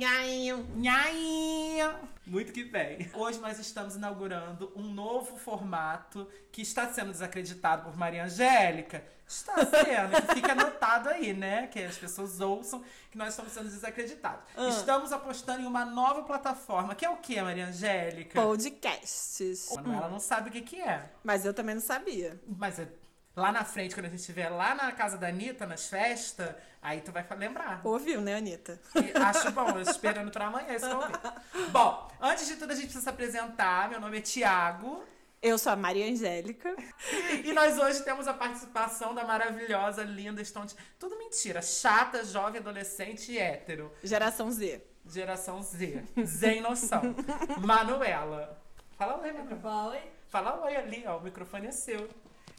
nhainho. Nhainho. Muito que bem. Hoje nós estamos inaugurando um novo formato que está sendo desacreditado por Maria Angélica. Está sendo, que fica anotado aí, né? Que as pessoas ouçam que nós estamos sendo desacreditados. Estamos apostando em uma nova plataforma, que é o que, Maria Angélica? Podcasts. Ela não sabe o que, que é. Mas eu também não sabia. Mas é lá na frente, quando a gente estiver lá na casa da Anitta, nas festas, aí tu vai lembrar. Ouviu, né, Anitta? E acho bom, eu esperando pra amanhã esse momento. Bom, antes de tudo a gente precisa se apresentar. Meu nome é Tiago. Eu sou a Maria Angélica. E nós hoje temos a participação da maravilhosa, linda, estonte... Tudo mentira. Chata, jovem, adolescente e hétero. Geração Z. Geração Z. Sem noção. Manuela. Fala oi, Manuela. Fala, oi. Fala oi ali, ó. O microfone é seu.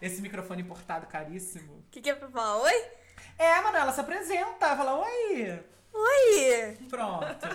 Esse microfone importado caríssimo. O que, que é pra falar? Oi? É, Manuela, se apresenta. Fala oi. Oi! Pronto.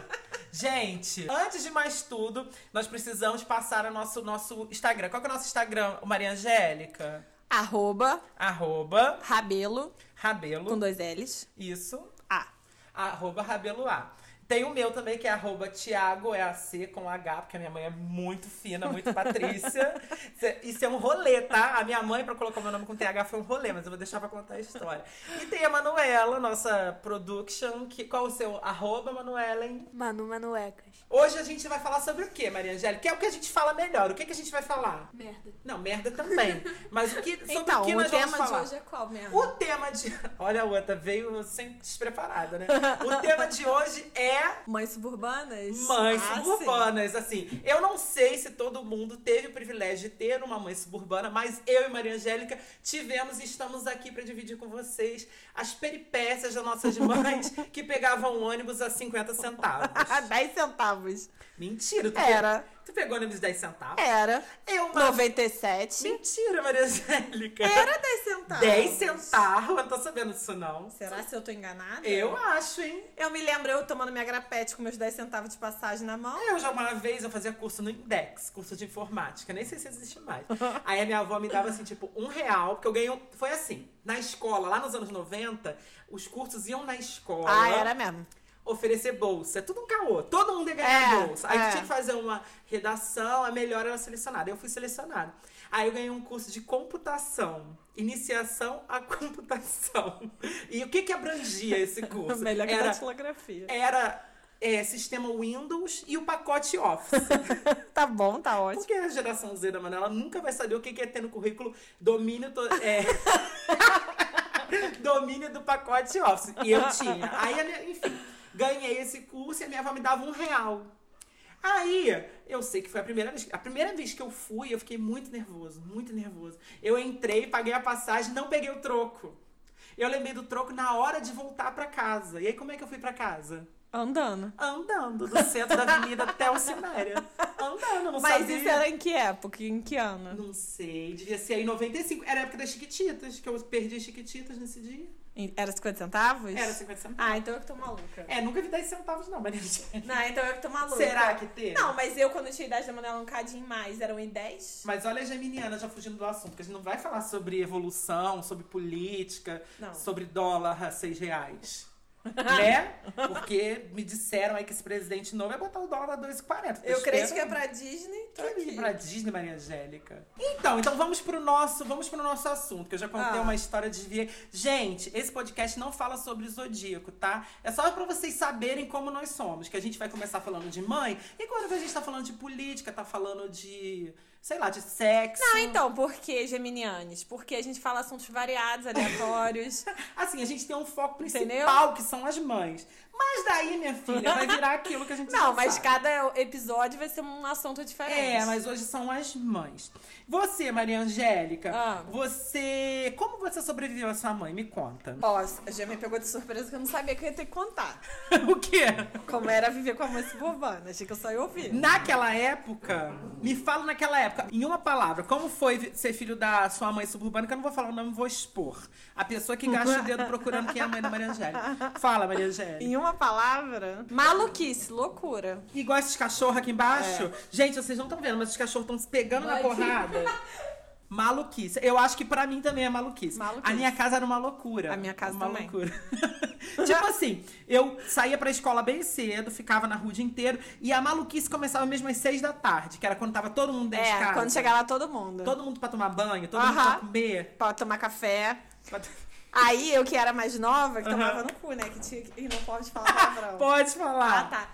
Gente, antes de mais tudo, nós precisamos passar o nosso, nosso Instagram. Qual que é o nosso Instagram, Maria Angélica? Arroba Arroba Rabelo, Rabelo. com dois L's. Isso. A. Arroba Rabelo A. Tem o meu também, que é arroba Thiago EAC com H, porque a minha mãe é muito fina, muito patrícia. Isso é um rolê, tá? A minha mãe, pra colocar meu nome com TH, foi um rolê, mas eu vou deixar pra contar a história. E tem a Manuela, nossa production, que, qual o seu arroba, Manuelen? Manu Manuecas. Hoje a gente vai falar sobre o que, Maria Angélica? Que é o que a gente fala melhor. O que, que a gente vai falar? Merda. Não, merda também. Mas o que, sobre Então, o que o nós tema vamos de falar? hoje é qual mesmo? O tema de. Olha a outra, veio sem despreparada, né? O tema de hoje é Mães suburbanas? mães Ah, suburbanas. Assim, eu não sei se todo mundo teve o privilégio de ter uma mãe suburbana, mas eu e Maria Angélica tivemos e estamos aqui para dividir com vocês as peripécias das nossas mães que pegavam ônibus a 50 centavos. sim. 10 centavos. Mentira, tu, Era. Tu pegou ônibus 10 centavos? Era. Eu, mas... 97. Mentira, Maria Angélica. Era 10 centavos. 10 centavos? Eu não tô sabendo disso, não. Será se eu tô enganada? Eu acho, hein? Eu me lembro eu tomando minha grapete com meus 10 centavos de passagem na mão. Eu já uma vez eu fazia curso no Index, curso de informática, nem sei se existe mais. Aí a minha avó me dava assim, tipo, um real, porque eu ganhei. um- Foi assim, na escola, lá nos anos 90, os cursos iam na escola. Ah, era mesmo. Oferecer bolsa. É tudo um caô. Todo mundo ia ganhar É, bolsa. Aí é. tinha que fazer uma redação, a melhor era selecionada. Eu fui selecionada. Aí eu ganhei um curso de computação. Iniciação à computação. E o que que abrangia esse curso? Melhor que era, datilografia. era é, sistema Windows e o pacote Office. Tá bom, tá ótimo. Porque a geração Z da Manuela nunca vai saber o que que é ter no currículo domínio, to- é, domínio do pacote Office. E eu tinha. Aí, a minha- enfim, ganhei esse curso e a minha avó me dava um real. Aí, eu sei que foi a primeira vez. A primeira vez que eu fui, eu fiquei muito nervoso, muito nervoso. Eu entrei, paguei a passagem, não peguei o troco. Eu lembrei do troco na hora de voltar pra casa. E aí, como é que eu fui pra casa? Andando. Andando do centro da avenida até o Ciméria. Andando, não Mas sabia. isso era em que época? Em que ano? Não sei, devia ser aí em 95. Era a época das Chiquititas, que eu perdi as Chiquititas nesse dia. Era 50 centavos? Era 50 centavos. Ah, então eu que tô maluca. É, nunca vi 10 centavos não, Maria Angélica. Não, então eu que tô maluca. Será que teve? Não, mas eu, quando tinha idade da Manuela, um cadinho mais. Eram em 10? Mas olha a Geminiana já fugindo do assunto, porque a gente não vai falar sobre evolução, sobre política, Não. sobre dólar a 6 reais. Né? Porque me disseram aí que esse presidente novo vai botar o dólar a 2,40. Eu creio que é pra Disney, tô aqui. pra Disney, Maria Angélica? Então, então vamos pro nosso, vamos pro nosso assunto, que eu já contei Ah. uma história de ver. Gente, esse podcast não fala sobre zodíaco, tá? É só pra vocês saberem como nós somos, que a gente vai começar falando de mãe, e quando a gente tá falando de política, tá falando de, sei lá, de sexo. Não, então, por que Geminianes? Porque a gente fala assuntos variados, aleatórios. Assim, a gente tem um foco principal, Entendeu? que são as mães. Mas daí, minha filha, vai virar aquilo que a gente Não, mas sabe. cada episódio vai ser um assunto diferente. É, mas hoje são as mães. Você, Maria Angélica, Ah. você. Como você sobreviveu à sua mãe? Me conta. Ó, já me pegou de surpresa que eu não sabia que eu ia ter que contar. o quê? Como era viver com a mãe suburbana. Achei que eu só ia ouvir. Naquela época, me fala naquela época, em uma palavra, como foi ser filho da sua mãe suburbana, que eu não vou falar o nome, vou expor. A pessoa que gasta o dedo procurando quem é a mãe da Maria Angélica. Fala, Maria Angélica. Em uma palavra, maluquice, loucura. Igual esses cachorros aqui embaixo. Gente, vocês não estão vendo, mas os cachorros estão se pegando na porrada. Maluquice. Eu acho que pra mim também é maluquice. Maluquice. A minha casa era uma loucura. A minha casa uma também. loucura. tipo assim, eu saía pra escola bem cedo, ficava na rua o dia inteiro, e a maluquice começava mesmo às seis da tarde, que era quando tava todo mundo dentro de É, casa. quando chegava todo mundo. Todo mundo pra tomar banho, todo mundo pra comer. Pra tomar café. pra- Aí eu que era mais nova, que tomava no cu, né? Que tinha que. Não pode falar palavrão. Pode Ah, falar. tá.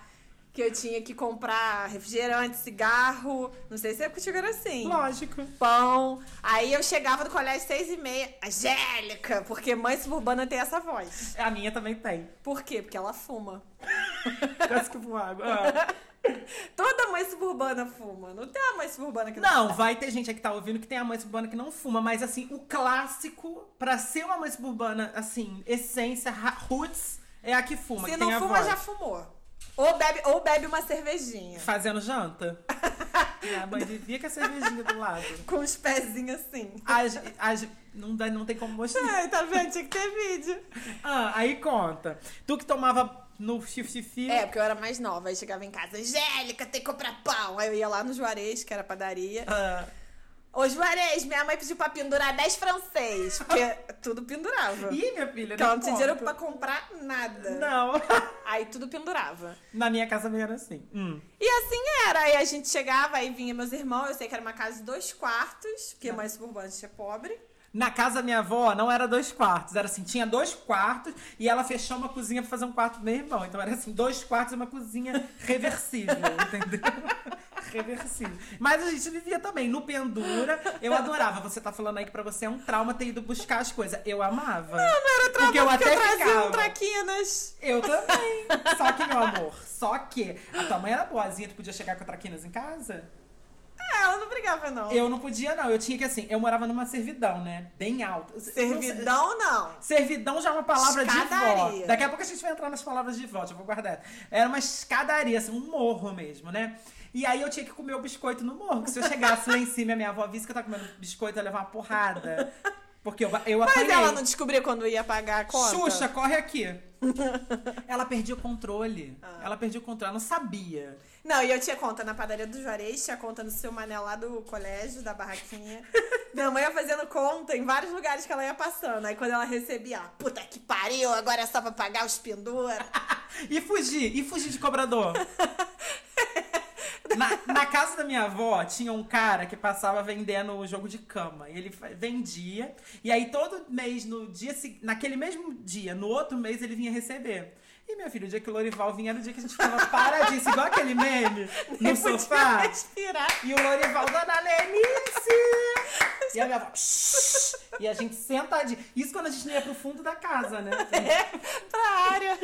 Que eu tinha que comprar refrigerante, cigarro. Não sei se é contigo era assim. Lógico. Pão. Aí eu chegava do colégio seis e meia. Angélica! Porque mãe suburbana tem essa voz. A minha também tem. Por quê? Porque ela fuma. Quase que água. Toda mãe suburbana fuma. Não tem uma mãe suburbana que não, Não, vai ter gente aqui que tá ouvindo que tem a mãe suburbana que não fuma, mas assim, o clássico, pra ser uma mãe suburbana, assim, essência, roots, é a que fuma. Se que não a fuma, já fumou. Ou bebe, ou bebe uma cervejinha. Fazendo janta. Minha mãe vivia com a cervejinha do lado. Com os pezinhos assim. As, as, não, dá, não tem como mostrar. Ai, tá vendo? Tinha que ter vídeo. Ah, aí conta. Tu que tomava no fifi É, porque eu era mais nova. Aí chegava em casa, Angélica, tem que comprar pão. Aí eu ia lá no Juarez, que era padaria. Ah, Ô, Juarez, minha mãe pediu pra pendurar 10 francês. Porque tudo pendurava. Ih, minha filha, ela não tinha dinheiro pra comprar nada. Não. Aí tudo pendurava. Na minha casa também era assim. Hum. E assim era. Aí a gente chegava, aí vinha meus irmãos. Eu sei que era uma casa de dois quartos, porque mãe suburbana é pobre. Na casa da minha avó não era dois quartos, era assim, tinha dois quartos e ela fechou uma cozinha pra fazer um quarto pro meu irmão. Então era assim, dois quartos e uma cozinha reversível, entendeu? Reversível. Mas a gente vivia também no pendura. Eu adorava. Você tá falando aí que pra você é um trauma ter ido buscar as coisas. Eu amava. Não, não era trauma porque eu até eu trazia ficava. um traquinas. Eu também. Só que, meu amor, só que a tua mãe era boazinha, tu podia chegar com traquinas em casa? É, ela não brigava, não. Eu não podia, não. Eu tinha que, assim, eu morava numa servidão, né? Bem alta. Servidão, não. Servidão já é uma palavra de vó. Escadaria. Daqui a pouco a gente vai entrar nas palavras de vó, já vou guardar. Era uma escadaria, assim, um morro mesmo, né? E aí eu tinha que comer o biscoito no morro. Que se eu chegasse lá em cima e a minha avó visse que eu tava comendo biscoito, eu ia levar uma porrada. Porque eu, eu Mas apanhei. ela não descobriu quando ia pagar a conta? Xuxa, corre aqui. ela perdia o controle. Ah. Ela perdia o controle, ela não sabia. Não, e eu tinha conta na padaria do Juarez, tinha conta no seu mané lá do colégio, da barraquinha. Minha mãe ia fazendo conta em vários lugares que ela ia passando. Aí quando ela recebia, ela, puta que pariu, agora é só pra pagar os pendura. E fugir, e fugir de cobrador. Na, na casa da minha avó tinha um cara que passava vendendo o jogo de cama. Ele vendia. E aí todo mês, no dia naquele mesmo dia, no outro mês, ele vinha receber. E minha filha, o dia que o Lorival vinha era o dia que a gente ficava paradíssimo, igual aquele meme no sofá. respirar. E o Lorival, dona Lenice! E a minha avó, "Shh!" E a gente sentadinho. Isso quando a gente não ia pro fundo da casa, né? Pra área.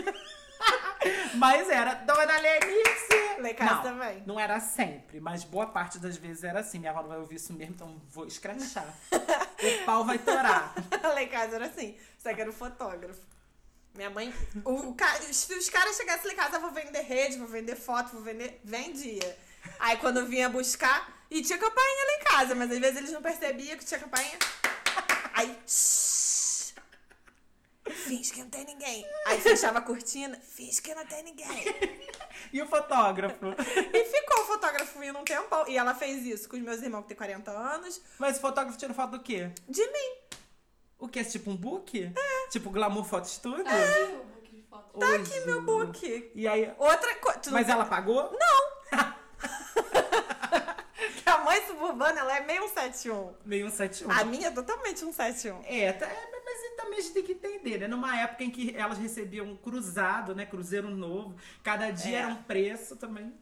Mas era Dona Lenice! Casa não, também. Não era sempre, mas boa parte das vezes era assim. Minha avó não vai ouvir isso mesmo, então vou escrachar. o pau vai torar. Lá em casa era assim, só que era o fotógrafo. Minha mãe. O, o se os caras chegassem lá em casa, eu vou vender rede, vou vender foto, vou vender. Vendia. Aí quando vinha buscar, e tinha campainha lá em casa, mas às vezes eles não percebiam que tinha campainha. Aí. shhh, Finge que não tem ninguém. Aí fechava a cortina, finge que não tem ninguém. E o fotógrafo? E ficou o fotógrafo indo um tempão. E ela fez isso com os meus irmãos que têm 40 anos, Mas o fotógrafo tira foto do quê? de mim. O que? Tipo um book? Tipo Glamour Photo Studio? Book de foto. Tá Aqui meu book. E aí... Outra coisa. Mas ela pagou? Que a mãe suburbana, ela é meio 171. Meio um 71. A minha é totalmente 171. É, tá- é, também a gente tem que entender, né? Numa época em que elas recebiam um cruzado, né? Cruzeiro novo, cada dia É. era um preço também.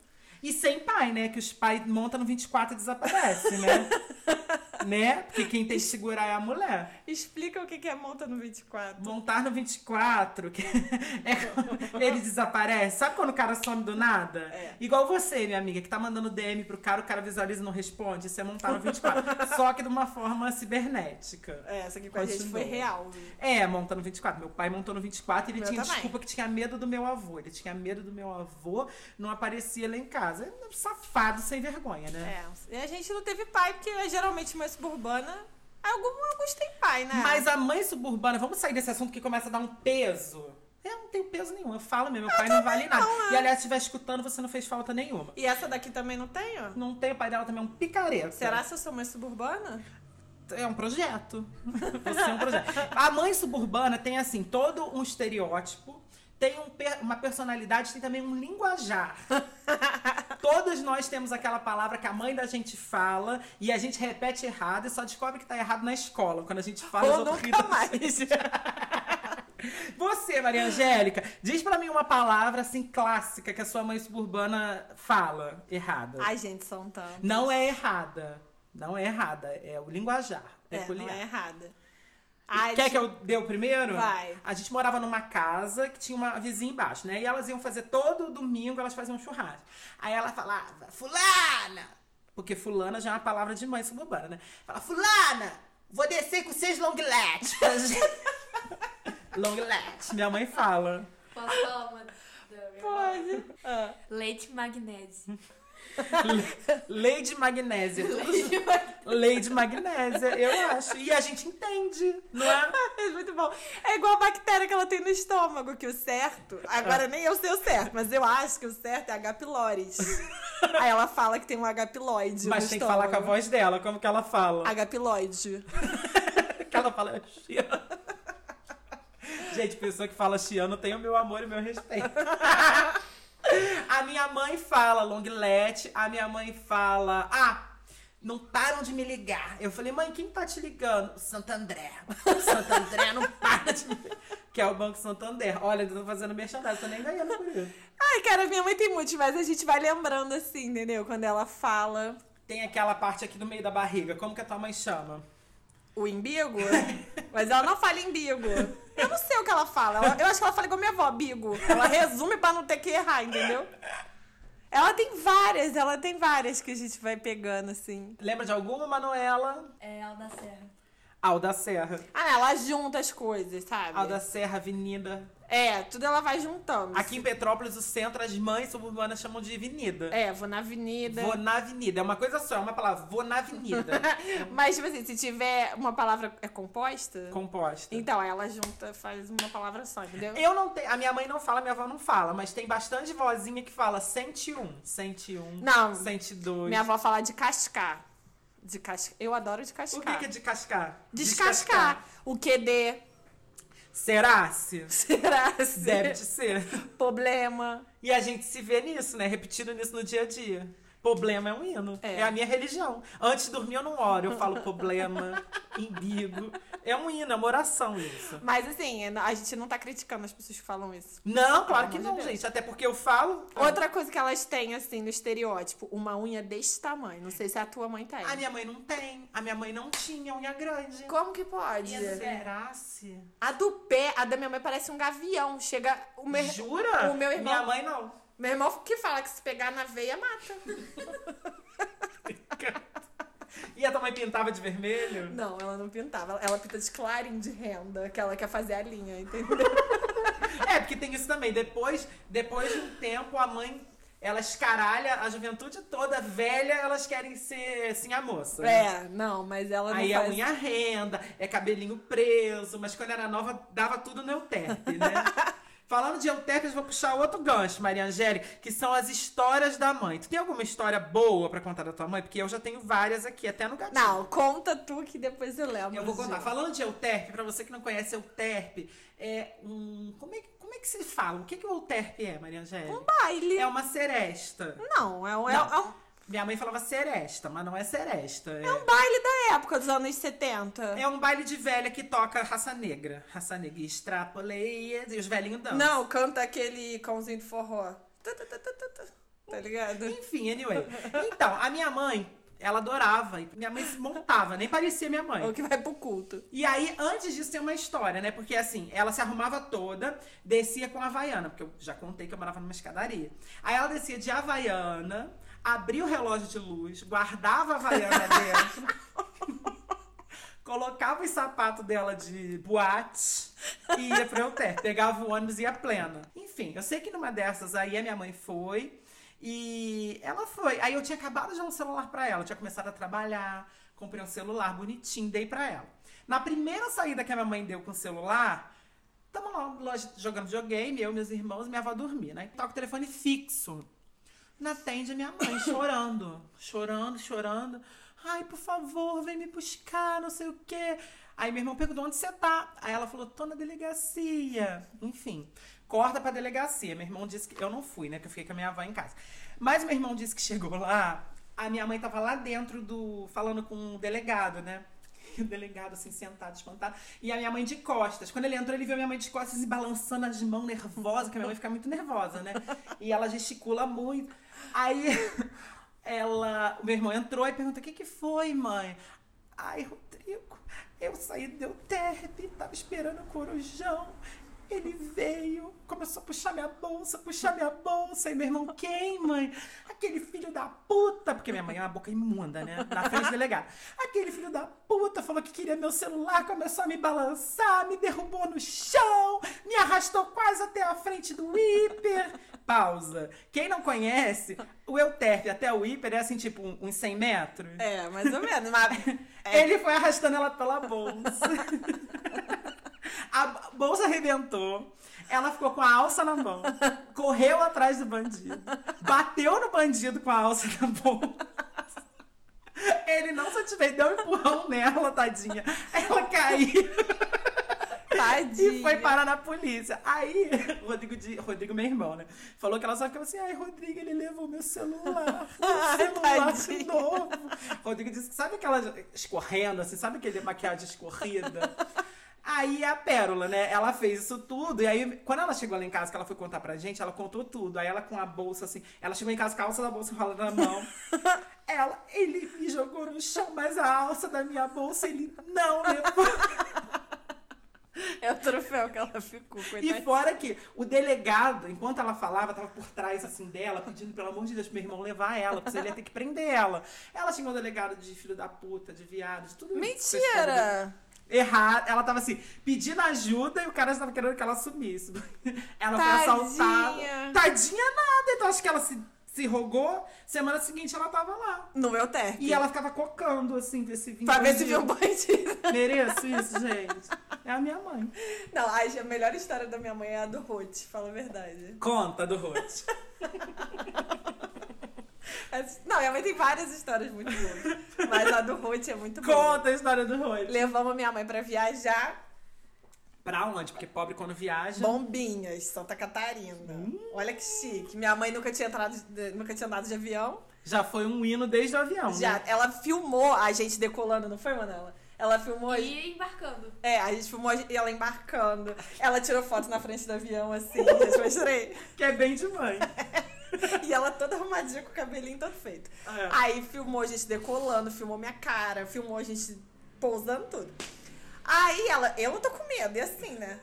E sem pai, né? Que os pais montam no 24 e desaparece, né? né? Porque quem tem que segurar é a mulher. Explica o que é monta no 24. Montar no 24, que é ele desaparece. Sabe quando o cara some do nada? É. Igual você, minha amiga, que tá mandando DM pro cara, o cara visualiza e não responde. Isso é montar no 24. Só que de uma forma cibernética. É, essa aqui com a gente Continua. foi real. É, monta no 24. Meu pai montou no 24 e ele Meu tinha também. desculpa que tinha medo do meu avô. Ele tinha medo do meu avô, não aparecia lá em casa. É um safado sem vergonha, né? É. E a gente não teve pai, porque é geralmente mãe suburbana. Algum, alguns têm pai, né? Mas a mãe suburbana, vamos sair desse assunto que começa a dar um peso. Eu não tenho peso nenhum. Eu falo mesmo, meu pai não vale nada. não, é. E aliás, se estiver escutando, você não fez falta nenhuma. E essa daqui também não tem? Não tem, o pai dela também é um picareta. Será se eu sou mãe suburbana? É um projeto. Você é um projeto. A mãe suburbana tem, assim, todo um estereótipo, tem um per- uma personalidade, tem também um linguajar. Todas nós temos aquela palavra que a mãe da gente fala e a gente repete errado e só descobre que tá errado na escola, quando a gente fala Ou nunca mais. Você, Maria Angélica, diz pra mim uma palavra assim clássica que a sua mãe suburbana fala errada. Ai, gente, são tantos. Não é errada. Não é errada, é o linguajar. É, peculiar. não é errada. Ai, Quer gente, que eu dê o primeiro? Vai. A gente morava numa casa que tinha uma vizinha embaixo, né? E elas iam fazer todo domingo, elas faziam um churrasco. Aí ela falava, fulana! Porque fulana já é uma palavra de mãe suburbana, né? Fala, fulana! Vou descer com seis longletes. longletes, minha mãe fala. Posso falar uma? Pode. Ah. Leite magnésio. Lady Magnésia. Lady Magnésia, eu acho. E a gente entende, não é? É muito bom. É igual a bactéria que ela tem no estômago, que o certo. Agora nem eu sei o certo, mas eu acho que o certo é H. pylori. Aí ela fala que tem um H. pylori. Mas tem que falar com a estômago. voz dela, como que ela fala. H. pylori. que ela fala chiano. Gente, pessoa que fala chiano tem o meu amor e o meu respeito. a minha mãe fala longlet, a minha mãe fala, ah, não param de me ligar. Eu falei, mãe, quem tá te ligando? Santo André. Santo André não para de me ligar. Que é o Banco Santander. Olha, eu tô fazendo merchandising, tô nem ganhando por isso. Ai, cara, minha mãe tem muitos, mas a gente vai lembrando assim, entendeu? Quando ela fala Tem aquela parte aqui no meio da barriga. Como que a tua mãe chama? O imbigo, mas ela não fala imbigo. Eu não sei o que ela fala. Ela- eu acho que ela fala igual minha avó, bigo. Ela resume pra não ter que errar, entendeu? Ela tem várias, ela tem várias que a gente vai pegando, assim. Lembra de alguma, Manuela? É Alda Serra. Alda Serra. Ah, ela junta as coisas, sabe? Alda Serra, Avenida. É, tudo ela vai juntando. Aqui em Petrópolis, o centro, as mães suburbanas chamam de avenida. É, vou na avenida. Vou na avenida. É uma coisa só, é uma palavra. Vou na avenida. Mas, tipo assim, se tiver uma palavra é composta, Composta. então ela junta, faz uma palavra só, entendeu? Eu não tenho. A minha mãe não fala, minha avó não fala, mas tem bastante vozinha que fala 101, 101, Não. 102. Minha avó fala de cascar. De cascar. Eu adoro de O cascar. que, que é de cascar? Descascar. O QD. Será-se? Será? Deve de ser. Problema. E a gente se vê nisso, né? Repetindo nisso no dia a dia. Problema é um hino. É. É, a minha religião. Antes de dormir eu não oro, eu falo problema, imbigo. É um hino, é uma oração isso. Mas assim, a gente não tá criticando as pessoas que falam isso. Não, claro que não, Deus. gente. Até porque eu falo. Outra coisa que elas têm, assim, no estereótipo, uma unha desse tamanho. Não sei se a tua mãe tem. A minha mãe não tem. A minha mãe não tinha unha grande. Como que pode? E a do pé? Será-se? A do pé, a da minha mãe parece um gavião. Chega. O meu, Jura? o meu irmão- Minha mãe não. Meu irmão que fala que se pegar na veia, mata. E a tua mãe pintava de vermelho? Não, ela não pintava. Ela pinta de clarim de renda, que ela quer fazer a linha, entendeu? É, porque tem isso também. Depois, depois de um tempo, a mãe, ela escaralha a juventude toda, velha, elas querem ser assim a moça. né? É, não, mas ela não Aí a faz... unha renda, é cabelinho preso, mas quando era nova, dava tudo no Euterpe, né? Falando de Euterpe, eu vou puxar outro gancho, Maria Angélica, que são as histórias da mãe. Tu tem alguma história boa pra contar da tua mãe? Porque eu já tenho várias aqui, até no gatinho. Não, conta tu que depois eu lembro. Eu vou contar. Falando de Euterpe, pra você que não conhece Euterpe, é um... Como é, que- como é que se fala? O que, que o Euterpe é, Maria Angélica? Um baile. É uma seresta. Não, é um, é, Não. é um, Minha mãe falava seresta, mas não é seresta. É, é um baile da época dos anos 70. é um baile de velha que toca raça negra. Raça negra. Extrapoleia. E os velhinhos dançam. Não, canta aquele cãozinho de forró. Tá ligado? Enfim, anyway. Então, a minha mãe, ela adorava. Minha mãe se montava, nem parecia minha mãe. Ou que vai pro culto. E aí, antes disso, tem uma história, né? Porque assim, ela se arrumava toda, descia com a Havaiana, porque eu já contei que eu morava numa escadaria. Aí ela descia de Havaiana, abria o relógio de luz, guardava a Havaiana dentro, colocava os sapatos dela de boate e ia pro hotel. Pegava o ônibus e ia plena. Enfim, eu sei que numa dessas aí a minha mãe foi. E ela foi. Aí eu tinha acabado de dar um celular pra ela. Eu tinha começado a trabalhar, comprei um celular bonitinho, dei pra ela. Na primeira saída que a minha mãe deu com o celular, tamo lá jogando videogame, eu, meus irmãos, minha avó dormia, né? Toca o telefone fixo. Não atende a minha mãe, chorando. Chorando, chorando. Ai, por favor, vem me buscar, não sei o quê. Aí meu irmão perguntou onde você tá. Aí ela falou, tô na delegacia. Enfim, corta pra delegacia. Meu irmão disse que. Eu não fui, né? Que eu fiquei com a minha avó em casa. Mas meu irmão disse que chegou lá. A minha mãe tava lá dentro do. falando com o delegado, né? E o delegado, assim, sentado, espantado. E a minha mãe de costas. Quando ele entrou, ele viu a minha mãe de costas e balançando as mãos nervosa, que a minha mãe fica muito nervosa, né? E ela gesticula muito. Aí ela. O meu irmão entrou e pergunta: o que, que foi, mãe? Ai, Rodrigo, eu saí do Euterpe, tava esperando o corujão. Ele veio, começou a puxar minha bolsa, puxar minha bolsa. E meu irmão, quem, mãe? Aquele filho da puta. Porque minha mãe é uma boca imunda, né? Na frente do delegado. Aquele filho da puta falou que queria meu celular, começou a me balançar, me derrubou no chão, me arrastou quase até a frente do hiper. Pausa. Quem não conhece, o Euterpe até o hiper é assim, tipo, uns 100 metros. É, mais ou menos. Mas é, Ele foi arrastando ela pela bolsa. A bolsa arrebentou. Ela ficou com a alça na mão. Correu atrás do bandido. Bateu no bandido com a alça na bolsa. Ele não satisfeito, deu um empurrão nela, tadinha. Ela caiu tadinha. e foi parar na polícia. Aí, Rodrigo, de, Rodrigo, meu irmão, né? Falou que ela só ficava assim, ai, Rodrigo, ele levou meu celular. Meu celular tadinho. novo. Rodrigo disse sabe aquela escorrendo, assim, sabe aquele maquiagem escorrida? Aí a Pérola, né? Ela fez isso tudo. E aí, quando ela chegou lá em casa, que ela foi contar pra gente, ela contou tudo. Aí ela com a bolsa, assim, ela chegou em casa com a alça da bolsa enrolada na mão. Ela, ele me jogou no chão, mas a alça da minha bolsa, ele não levou. É o troféu que ela ficou, E coitada. fora que o delegado, enquanto ela falava, tava por trás assim dela, pedindo pelo amor de Deus pro meu irmão levar ela, porque ele ia ter que prender ela. Ela xingou o delegado de filho da puta, de viado, de tudo isso. Mentira! Errado. Ela tava assim, pedindo ajuda e o cara estava querendo que ela sumisse. Ela Tadinha. foi assaltada. Tadinha nada. Então acho que ela se, se rogou. Semana seguinte ela tava lá. No meu terno. E ela ficava cocando, assim, desse vinho. Pra ver se viu um bandido. Mereço isso, gente. É a minha mãe. Não, a melhor história da minha mãe é a do Ruth, fala a verdade. Conta do Ruth. Não, minha mãe tem várias histórias muito boas. Mas a do Ruth é muito boa. Conta a história do Ruth. Levamos minha mãe pra viajar. Pra onde? Porque pobre quando viaja. Bombinhas, Santa Catarina. Olha que chique. Minha mãe nunca tinha entrado, nunca tinha andado de avião. Já foi um hino desde o avião. Já, Né? ela filmou a gente decolando, não foi, Manela? Ela filmou. E embarcando. É, a gente filmou ela embarcando. Ela tirou foto na frente do avião, assim, gente, mostrei. Que é bem de mãe. E ela toda arrumadinha com o cabelinho todo feito. É. Aí filmou a gente decolando, filmou minha cara, filmou a gente pousando tudo. Aí ela, eu não tô com medo, e assim, né?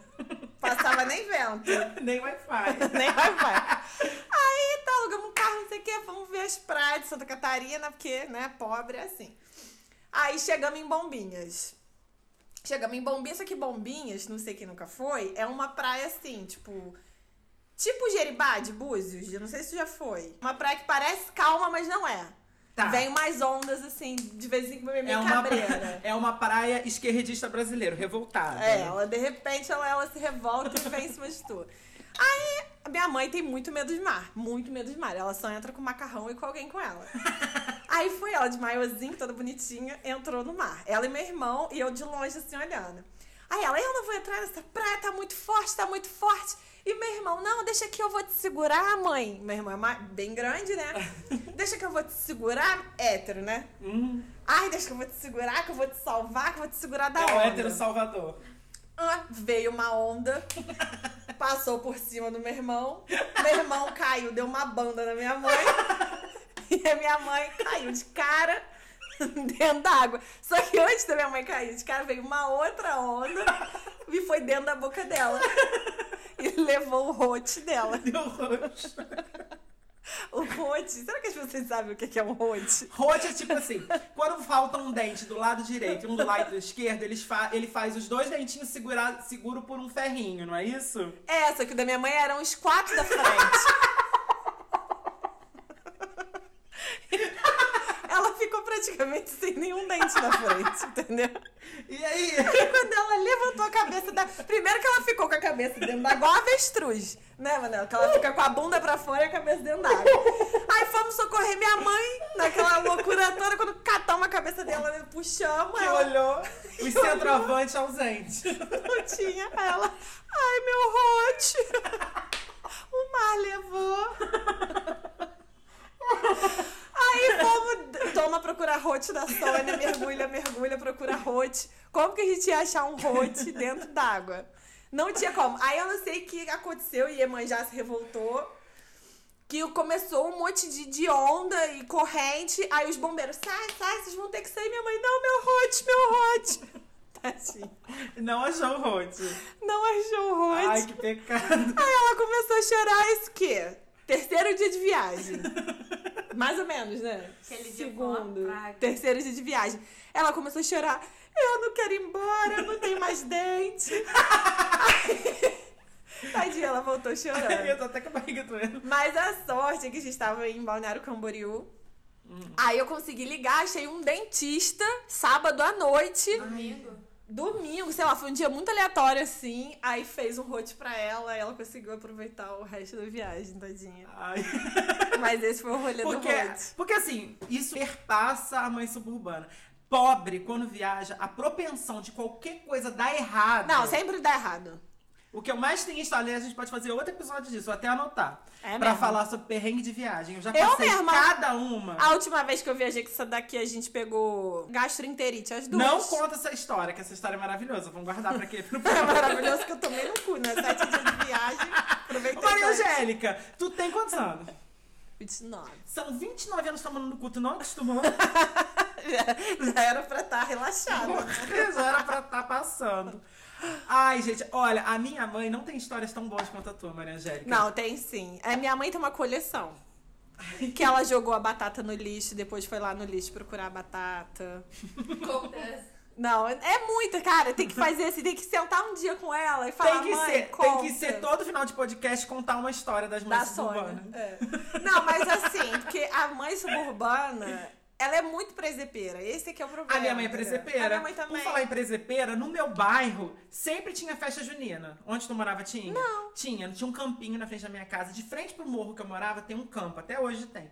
Passava nem vento. Nem Wi-Fi. Nem vai. Aí tá, alugamos um carro, não sei o que, vamos ver as praias de Santa Catarina, porque, né, pobre é assim. Aí chegamos em Bombinhas. Chegamos em Bombinhas, só que Bombinhas, não sei quem nunca foi, é uma praia assim, tipo. Tipo Jeribá de Búzios, eu não sei se tu já foi. Uma praia que parece calma, mas não é. Tá. Vem umas ondas assim, de vez em quando, meio É uma, cabreira. é uma praia esquerdista brasileiro, revoltada. É, ela de repente ela, ela se revolta e vem em cima de tu. Aí, minha mãe tem muito medo de mar, muito medo de mar. Ela só entra com macarrão e com alguém com ela. Aí foi ela de maiozinho, toda bonitinha, entrou no mar. Ela e meu irmão, e eu de longe assim olhando. Aí ela, eu não vou entrar nessa praia, tá muito forte, tá muito forte. E meu irmão, não, deixa que eu vou te segurar, mãe. Meu irmão é bem grande, né? Deixa que eu vou te segurar, hétero, né? Hum, Ai, deixa que eu vou te segurar, que eu vou te salvar, que eu vou te segurar da é o onda. hétero salvador. Ah, veio uma onda, passou por cima do meu irmão. Meu irmão caiu, deu uma banda na minha mãe. E a minha mãe caiu de cara dentro d'água. Só que antes da minha mãe cair de cara, veio uma outra onda e foi dentro da boca dela. E levou o rote dela. Deu roxo. O rote, será que as pessoas sabem o que é um rote? Rote é tipo assim, quando falta um dente do lado direito e um do lado esquerdo, eles fa ele faz os dois dentinhos segurar, seguro por um ferrinho, não é isso? É, só que o da minha mãe eram os quatro da frente. Ela ficou praticamente sem nenhum dente na frente, entendeu? E aí? E quando ela levantou a cabeça da. Primeiro que ela ficou com a cabeça dentro da igual avestruz, né, Manel? Que ela fica com a bunda pra fora e a cabeça dentro da água. Aí fomos socorrer minha mãe, naquela loucura toda, quando catamos a cabeça dela, puxamos, Que ela olhou o centroavante ausente. não tinha. Ela, ai, meu rote. O mar levou. Aí fomos, toma procurar rote da Sônia, mergulha, mergulha, procura rote. Como que a gente ia achar um rote dentro d'água? Não tinha como. Aí eu não sei o que aconteceu e Iemanjá se revoltou. Que começou um monte de, de onda e corrente. Aí os bombeiros, sai, sai, vocês vão ter que sair. Minha mãe, não, meu rote, meu rote. Tadinha. Não achou o rote. Não achou o rote. Ai, que pecado. Aí ela começou a chorar, isso o quê? Terceiro dia de viagem. Mais ou menos, né? Aquele Segundo. Terceiro dia de viagem. Ela começou a chorar. Eu não quero ir embora, eu não tenho mais dente. Aí, Tadinha, ela voltou Eu chorando. tô até com a barriga doendo. Mas a sorte é que a gente estava em Balneário Camboriú. Aí eu consegui ligar, achei um dentista sábado à noite. Domingo. Domingo, sei lá, foi um dia muito aleatório assim. Aí fez um rote pra ela e ela conseguiu aproveitar o resto da viagem, tadinha. Ai. Mas esse foi o rolê Porque, do rote. porque assim, isso perpassa a mãe suburbana. Pobre, quando viaja, a propensão de qualquer coisa dar errado. Não, sempre dá errado. O que eu mais tenho instalado, a gente pode fazer outro episódio disso, até anotar. É pra mesmo. falar sobre perrengue de viagem. Eu já Eu passei mesma. cada uma. A última vez que eu viajei com essa daqui, a gente pegou gastroenterite, as duas. Não conta essa história, que essa história é maravilhosa. Vamos guardar pra quê? Pro É maravilhoso que eu tomei no cu, né? Sete dias de viagem. Aproveitei. Maria. Angélica, tu tem quantos anos? 29. São 29 anos tomando no cu, tu não acostumou? Já, já era pra estar relaxada. Já era pra estar passando. Ai, gente, olha, a minha mãe não tem histórias tão boas quanto a tua, Maria Angélica. Não, tem sim. A minha mãe tem uma coleção. Que ela jogou a batata no lixo, depois foi lá no lixo procurar a batata. Acontece. Não, é muita, cara. Tem que fazer assim, tem que sentar um dia com ela e falar, Tem que, mãe, ser, tem conta." que ser todo final de podcast contar uma história das da mães Sônia. suburbanas. É. Não, mas assim, porque a mãe suburbana, ela é muito presepeira. Esse aqui é o problema. A minha mãe é presepeira. A minha mãe também. Por falar em presepeira, no meu bairro sempre tinha festa junina. Onde tu morava tinha? Não. Tinha. Tinha um campinho na frente da minha casa. De frente pro morro que eu morava tem um campo. Até hoje tem.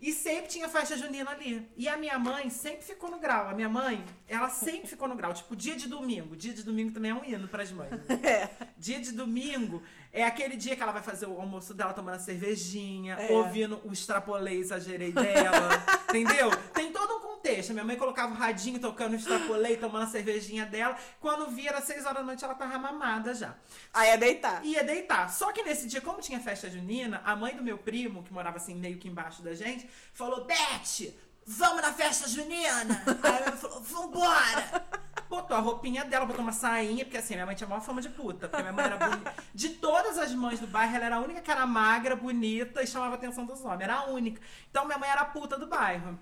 E sempre tinha festa junina ali. E a minha mãe sempre ficou no grau. A minha mãe, ela sempre ficou no grau. Tipo, dia de domingo. Dia de domingo também é um hino pras mães. né? É. Dia de domingo é aquele dia que ela vai fazer o almoço dela tomando a cervejinha, É. ouvindo o extrapolei, exagerei dela. entendeu? Tem todo um contexto. Minha mãe colocava o radinho tocando o extrapolei, tomando a cervejinha dela. Quando via, era seis horas da noite, ela tava mamada já. Aí é deitar. Ia deitar. Só que nesse dia, como tinha festa junina, a mãe do meu primo, que morava assim meio que embaixo da gente, falou: Beth, vamos na festa junina. Aí ela falou: vambora. Botou a roupinha dela, botou uma sainha, porque assim, minha mãe tinha a maior fama de puta. Porque minha mãe era bonita. De todas as mães do bairro, ela era a única que era magra, bonita e chamava a atenção dos homens. Era a única. Então minha mãe era a puta do bairro.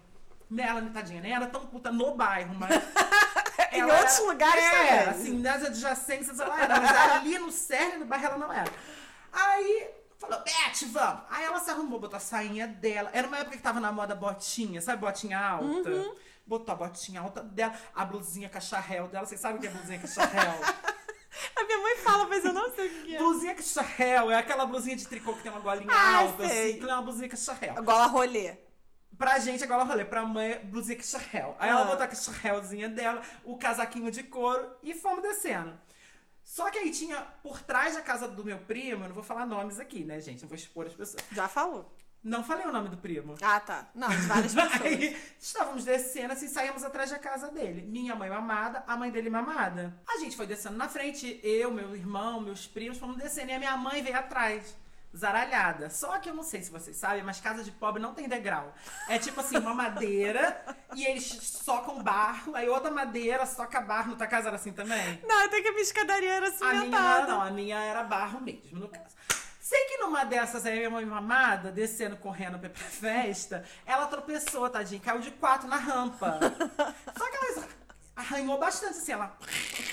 Ela, tadinha, nem era tão puta no bairro, mas. Em outros era- lugares é, também. assim, nas adjacências ela era, mas ali no cerne do bairro ela não era. Aí falou, Beth, vamos. Aí ela se arrumou, botou a sainha dela. Era uma época que tava na moda botinha, sabe botinha alta? Uhum. Botou a botinha alta dela, a blusinha cacharel dela. Vocês sabem o que é blusinha cacharel? A minha mãe fala, mas eu não sei o que é. blusinha cacharel é aquela blusinha de tricô que tem uma golinha Ah, alta, sei. assim. Que é uma blusinha cacharel. Gola rolê. Pra gente é igual a rolê, pra mãe é blusinha cacharel. Aí ela Ah. botou a cacharelzinha dela, o casaquinho de couro e fomos descendo. Só que aí tinha por trás da casa do meu primo, eu não vou falar nomes aqui, né, gente? Não vou expor as pessoas. Já falou. Não falei o nome do primo. Ah, tá. Não, de várias pessoas. Aí estávamos descendo, assim, saímos atrás da casa dele. Minha mãe mamada, a mãe dele mamada. A gente foi descendo na frente, eu, meu irmão, meus primos, fomos descendo. E a minha mãe veio atrás, zaralhada. Só que eu não sei se vocês sabem, mas casa de pobre não tem degrau. É tipo assim, uma madeira, e eles socam barro, aí outra madeira, soca barro. Na tua casa era assim também? Não, até que a minha escadaria era A minha não era, cimentada. não. A minha era barro mesmo, no caso. Sei que numa dessas aí, minha mãe mamada, descendo, correndo pra festa, ela tropeçou, tadinha, caiu de quatro na rampa. Só que ela arranhou bastante, assim, ela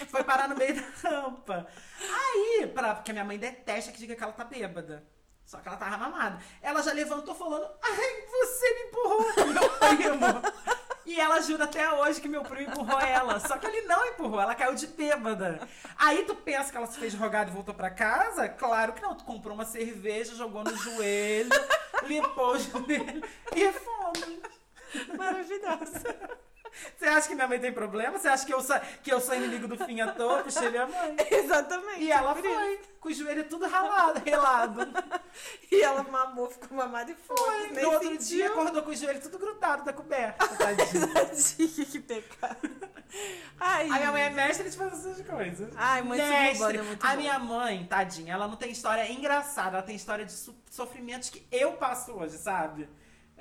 foi parar no meio da rampa. Aí, pra, porque a minha mãe detesta que diga que ela tá bêbada. Só que ela tava mamada. Ela já levantou falando, ai, você me empurrou, meu primo. E ela jura até hoje que meu primo empurrou ela. Só que ele não empurrou, ela caiu de bêbada. Aí tu pensa que ela se fez rogada e voltou pra casa? Claro que não. Tu comprou uma cerveja, jogou no joelho, limpou o joelho e fomos. Maravilhosa. Você acha que minha mãe tem problema? Você acha que eu sou, que eu sou inimigo do fim à toa? Puxei minha mãe. Exatamente. E ela por isso. foi, com o joelho tudo ralado, relado. E ela mamou, ficou mamada e foi. Foi. No outro sentiu. dia acordou com o joelho tudo grudado da coberta. Tadinha. Tadinha, que pecado. Ai, A minha mãe é mestre de fazer essas coisas. Ai, mãe mestre. é muito A bom. minha mãe, tadinha, ela não tem história engraçada, ela tem história de sofrimentos que eu passo hoje, sabe?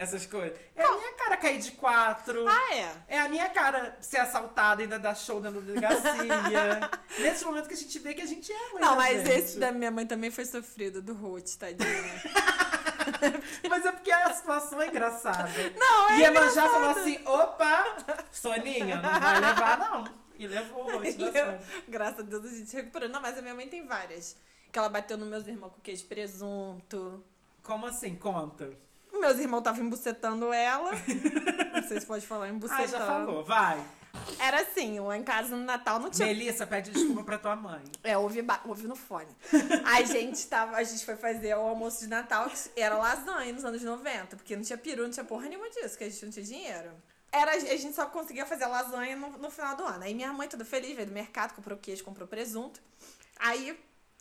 Essas coisas. É a minha cara cair de quatro. Ah, é? É a minha cara ser assaltada e ainda dar show dentro da delegacia. Nesse momento que a gente vê que a gente é mãe Não, da mas gente. esse da minha mãe também foi sofrido, do Ruth, tadinha. Mas é porque a situação é engraçada. Não, é Iemanjá engraçado. falou assim, opa, Soninha, não vai levar não. E levou. E eu- Graças a Deus a gente recuperou. Não, mas a minha mãe tem várias. Que ela bateu nos meus irmãos com queijo e presunto. Como assim? Conta. Meus irmãos estavam embucetando ela. Não sei se pode falar Ah, embucetando. já falou, vai. Era assim, lá em casa no Natal não tinha Melissa, pede desculpa pra tua mãe. É, ouvi, ba- ouvi no fone. a gente tava, a gente foi fazer o almoço de Natal, que era lasanha nos anos 90, porque não tinha peru, não tinha porra nenhuma disso, que a gente não tinha dinheiro. Era, a gente só conseguia fazer lasanha no, no final do ano. Aí minha mãe toda feliz, veio do mercado, comprou queijo, comprou presunto. Aí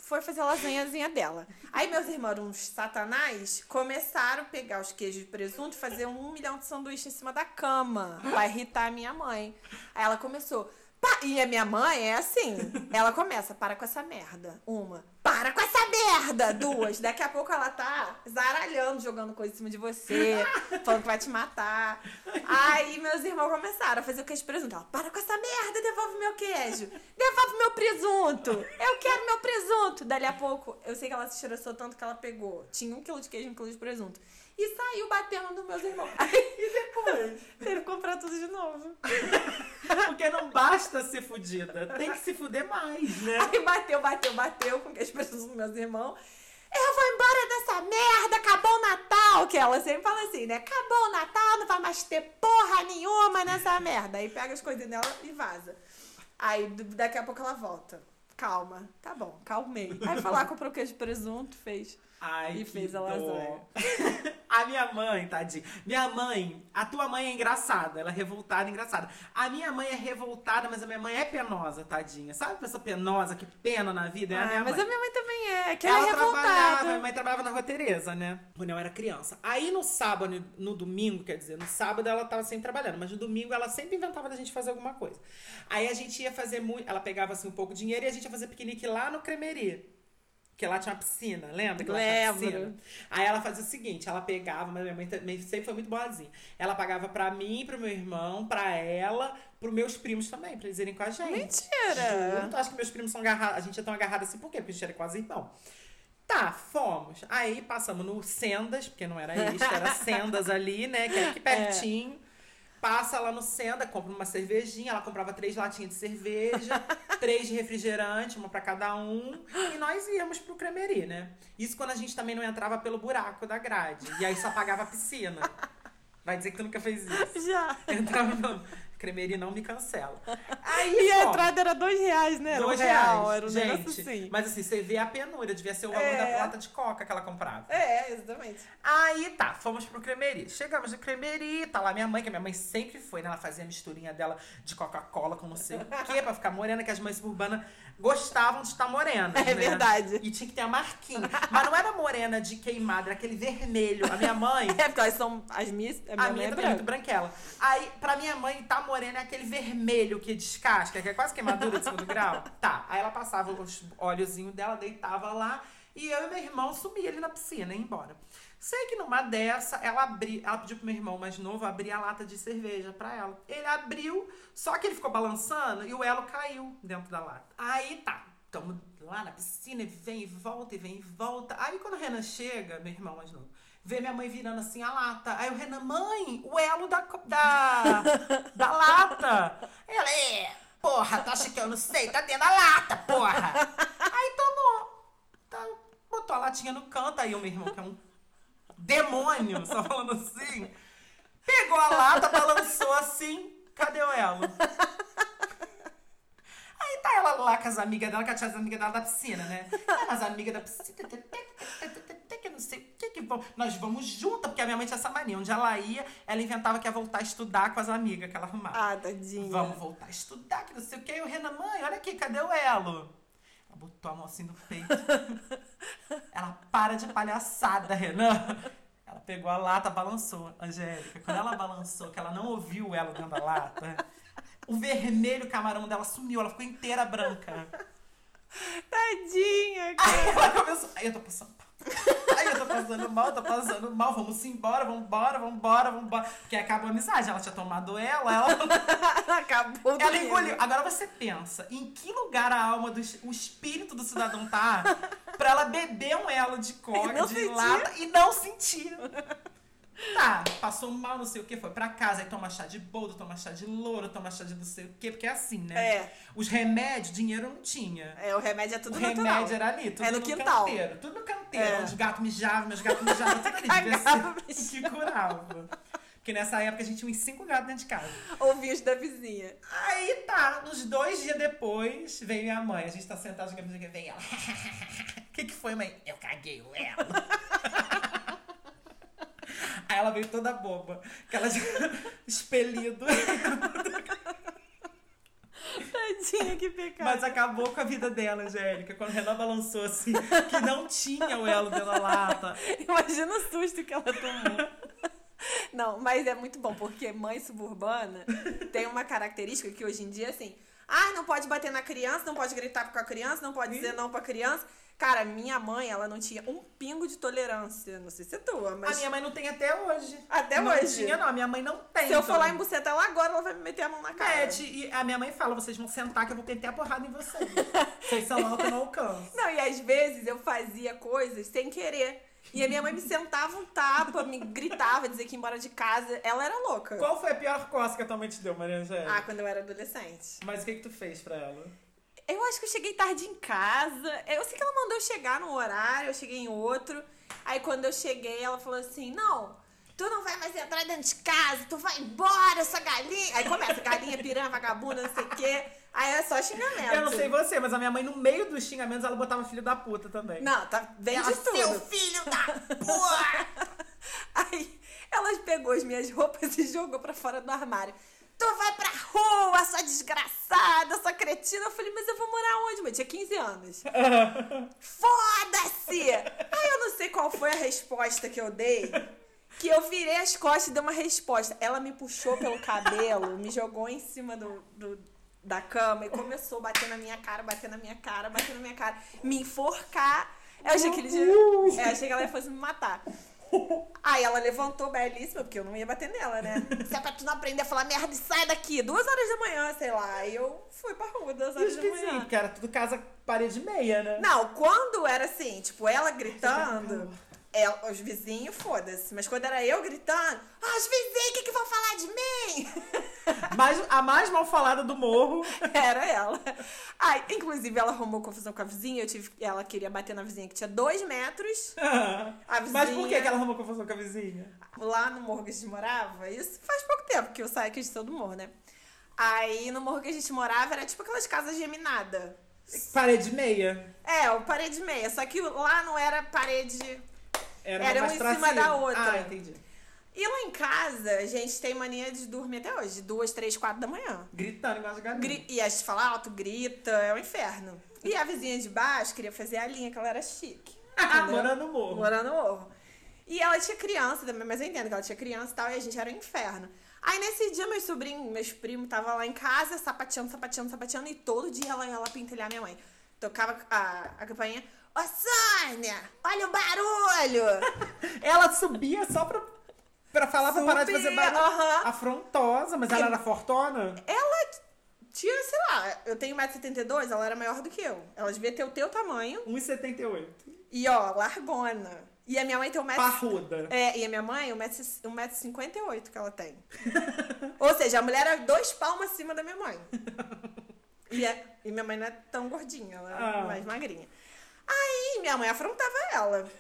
foi fazer a lasanhazinha dela. Aí meus irmãos, uns satanás, começaram a pegar os queijos de presunto e fazer um milhão de sanduíche em cima da cama, pra irritar a minha mãe. Aí ela começou... "Pá", E a minha mãe é assim, ela começa, para com essa merda. Uma, para com essa merda. Duas, daqui a pouco ela tá zaralhando, jogando coisa em cima de você, falando que vai te matar. Aí meus irmãos começaram a fazer o queijo de presunto. Ela, para com essa merda, devolve meu queijo. Devolve meu presunto. Eu quero meu presunto. Dali a pouco, eu sei que ela se estressou tanto que ela pegou. Tinha um quilo de queijo e um quilo de presunto. E saiu batendo nos meus irmãos. Aí depois, teve que comprar tudo de novo. Porque não basta ser fudida, tem que se fuder mais, né? Aí bateu, bateu, bateu com as pessoas dos meus irmãos. Eu vou embora dessa merda, acabou o Natal. Que ela sempre fala assim, né? Acabou o Natal, não vai mais ter porra nenhuma nessa merda. Aí pega as coisas dela e vaza. Aí daqui a pouco ela volta. Calma, tá bom, calmei. Aí lá, comprou queijo de presunto, fez. Ai, E fez a lasanha. A minha mãe, tadinha. Minha mãe, a tua mãe é engraçada, ela é revoltada engraçada. A minha mãe é revoltada, mas a minha mãe é penosa, tadinha. Sabe a pessoa penosa que pena na vida? É a Ah, minha mas mãe. a minha mãe também é, que ela ela é revoltada. minha mãe trabalhava na Rua Tereza, né? Quando eu era criança. Aí no sábado, no domingo, quer dizer, no sábado ela tava sempre trabalhando, mas no domingo ela sempre inventava da gente fazer alguma coisa. Aí a gente ia fazer muito, ela pegava assim um pouco de dinheiro e a gente ia fazer piquenique lá no Cremerie. Que lá tinha uma piscina, lembra? Que lá tinha Lembro. piscina? Aí ela fazia o seguinte, ela pegava, mas minha mãe também sempre foi muito boazinha. Ela pagava pra mim, pro meu irmão, pra ela, pros meus primos também, pra eles irem com a gente. Mentira! Juro, tu acha que meus primos são agarrados? A gente é tão agarrado assim por quê? Porque a gente era quase irmão. Tá, fomos. Aí passamos no Sendas, porque não era isso, era Sendas ali, né? Que é aqui pertinho. Passa lá no Senda, compra uma cervejinha. Ela comprava três latinhas de cerveja, três de refrigerante, uma pra cada um. E nós íamos pro Cremerie, né? Isso quando a gente também não entrava pelo buraco da grade. E aí só pagava a piscina. Vai dizer que tu nunca fez isso. Já. Entrava no Cremerie não me cancela. Aí, E a fomos. entrada era dois reais, né? Era um Dois real, reais. era um gente, assim. Mas assim, você vê a penúria, devia ser o valor É. da lata de coca que ela comprava. É, exatamente. Aí tá, fomos pro Cremerie. Chegamos no Cremerie, tá lá minha mãe, que a minha mãe sempre foi, né? Ela fazia a misturinha dela de Coca-Cola com não sei o quê, pra ficar morena, que as mães suburbanas gostavam de estar morenas. É né? verdade. E tinha que ter a marquinha. Mas não era morena de queimada, era aquele vermelho. A minha mãe. É, porque elas são. As minhas. A minha, A minha é também é muito branquela. Aí, pra minha mãe, tá morena é aquele vermelho que descasca, que é quase queimadura de segundo grau. Tá. Aí ela passava os óleozinhos dela, deitava lá, e eu e meu irmão sumia ali na piscina, ia embora. Sei que numa dessa, ela abriu, ela pediu pro meu irmão mais novo abrir a lata de cerveja pra ela. Ele abriu, só que ele ficou balançando e o elo caiu dentro da lata. Aí tá, tamo lá na piscina, e vem e volta, e vem e volta. Aí quando o Renan chega, meu irmão mais novo, vê minha mãe virando assim a lata. Aí o Renan, mãe, o elo da, da, da lata. Ela, é, porra, tu acha que eu não sei? Tá dentro da lata, porra. Aí tomou. Tá, botou a latinha no canto, aí o meu irmão, que é um demônio, só falando assim, pegou a lata, balançou assim, cadê o elo? Aí tá ela lá com as amigas dela, tinha as amigas dela da piscina, né? Ah, as amigas da piscina, que não sei o que, que vamos- nós vamos juntas, porque a minha mãe tinha essa mania. Onde ela ia, ela inventava que ia voltar a estudar com as amigas que ela arrumava. Ah, tadinha. Vamos voltar a estudar, que não sei o que. E o Renan, mãe, olha aqui, cadê o elo? Ela botou a mão assim no peito. ela para de palhaçada, Renan. Ela pegou a lata, balançou. Angélica, quando ela balançou, que ela não ouviu o elo dentro da lata, o vermelho camarão dela sumiu, ela ficou inteira branca. Tadinha, cara. Aí ela começou. Aí eu tô passando. Mal. Passando mal, tô passando mal. Vamos embora, vambora, vambora, vambora. Porque acabou a amizade. Ela tinha tomado ela, ela. Acabou Ela engoliu. Agora você pensa, em que lugar a alma do o espírito do cidadão tá pra ela beber um elo de coca, de sentir. lata e não sentir? Tá, passou mal, não sei o que, foi pra casa, aí toma chá de boldo, toma chá de louro, toma chá de não sei o que, porque é assim, né? É. Os remédios, dinheiro não tinha. É, o remédio é tudo o natural. remédio era ali, tudo É no no, quintal. canteiro. Tudo no canteiro. É. Os gatos mijavam, meus gatos mijavam, tudo ali. Devia ser o que curava. Porque nessa época a gente tinha uns cinco gatos dentro de casa. Ouvi os da vizinha. Aí tá, uns dois dias depois, vem minha mãe. A gente tá sentado jogando videogame, vem ela. O que que foi, mãe? Eu caguei o elo. Aí ela veio toda boba. Aquela de expelido. Tadinha, que pecado. Mas acabou com a vida dela, Angélica. Quando o Renan balançou assim, que não tinha o elo da lata. Imagina o susto que ela tomou. Não, mas é muito bom, porque mãe suburbana tem uma característica que hoje em dia, assim, ah, não pode bater na criança, não pode gritar com a criança, não pode dizer não pra criança. Cara, minha mãe, ela não tinha um pingo de tolerância. Não sei se é tua, A mas. minha mãe não tem até hoje. Até não hoje. tinha, não. A minha mãe não tem. Se eu então. for lá em buceta ela agora, ela vai me meter a mão na cara. Mete, e a minha mãe fala, vocês vão sentar que eu vou meter a porrada em vocês. vocês são altos, eu não alcanço. Não, e às vezes eu fazia coisas sem querer. E a minha mãe me sentava um tapa, me gritava, dizia que ia embora de casa. Ela era louca. Qual foi a pior coisa que a tua mãe te deu, Maria Angélica? Ah, quando eu era adolescente. Mas o que que tu fez pra ela? Eu acho que eu cheguei tarde em casa. Eu sei que ela mandou chegar num horário, eu cheguei em outro. Aí quando eu cheguei, ela falou assim: Não, tu não vai mais entrar dentro de casa, tu vai embora, essa galinha. Aí começa, galinha, piranha, vagabunda, não sei o quê. Aí é só xingamento. Eu não sei você, mas a minha mãe, no meio dos xingamentos, ela botava filho da puta também. Não, tá ela, de tudo. seu filho da puta! Aí ela pegou as minhas roupas e jogou pra fora do armário. Tu vai pra rua, sua desgraçada, sua cretina. Eu falei, mas eu vou morar onde? Mas tinha 15 anos. Foda-se! Aí eu não sei qual foi a resposta que eu dei. Que eu virei as costas e dei uma resposta. Ela me puxou pelo cabelo, me jogou em cima do, do- da cama e começou a bater na minha cara, bater na minha cara, bater na minha cara, me enforcar. Eu achei que ele ia, eu achei que ela fosse me matar. Aí ela levantou belíssima, porque eu não ia bater nela, né? Se é pra tu não aprender a falar merda, sai daqui. Duas horas da manhã, sei lá. Aí eu fui pra rua, duas E horas da manhã. porque era tudo casa parede meia, né? Não, quando era assim, tipo, ela gritando, ela- os vizinhos, foda-se. Mas quando era eu gritando, ah, os vizinhos, o que, que vão falar de mim? Mas a mais mal falada do morro. Era ela. Ai, inclusive, ela arrumou confusão com a vizinha. Eu tive, ela queria bater na vizinha que tinha dois metros. Vizinha, Mas por que que ela arrumou confusão com a vizinha? Lá no morro que a gente morava, isso faz pouco tempo que eu saí que a gente saiu do morro, né? Aí no morro que a gente morava era tipo aquelas casas geminadas. Parede meia. É, o parede meia. Só que lá não era parede. Era, Era mais uma em cima da outra. Ah, entendi. E lá em casa, a gente tem mania de dormir até hoje, duas, três, quatro da manhã. Gritando igual as galinhas. Gri- E a gente fala alto, grita, é um inferno. E a vizinha de baixo queria fazer a linha, que ela era chique. Morando no morro. Morando no morro. E ela tinha criança também, mas eu entendo que ela tinha criança e tal, e a gente era um inferno. Aí nesse dia, meus sobrinhos, meus primos estavam lá em casa, sapateando, sapateando, sapateando, e todo dia ela ia lá pentelhar minha mãe. Tocava a, a campainha. Ô, Sônia, olha o barulho! Ela subia só pra, pra falar pra parar de fazer Subia, barulho. aham. Afrontosa, mas ela era fortona? Ela tinha, sei lá, eu tenho 1,72m, ela era maior do que eu. Ela devia ter o teu tamanho. 1,78. E ó, largona. E a minha mãe tem 1,50m. Parruda. É, e a minha mãe, 1,58m que ela tem. Ou seja, a mulher era dois palmos acima da minha mãe. E, é- e minha mãe não é tão gordinha, ela é Ah. mais magrinha. Aí minha mãe afrontava ela.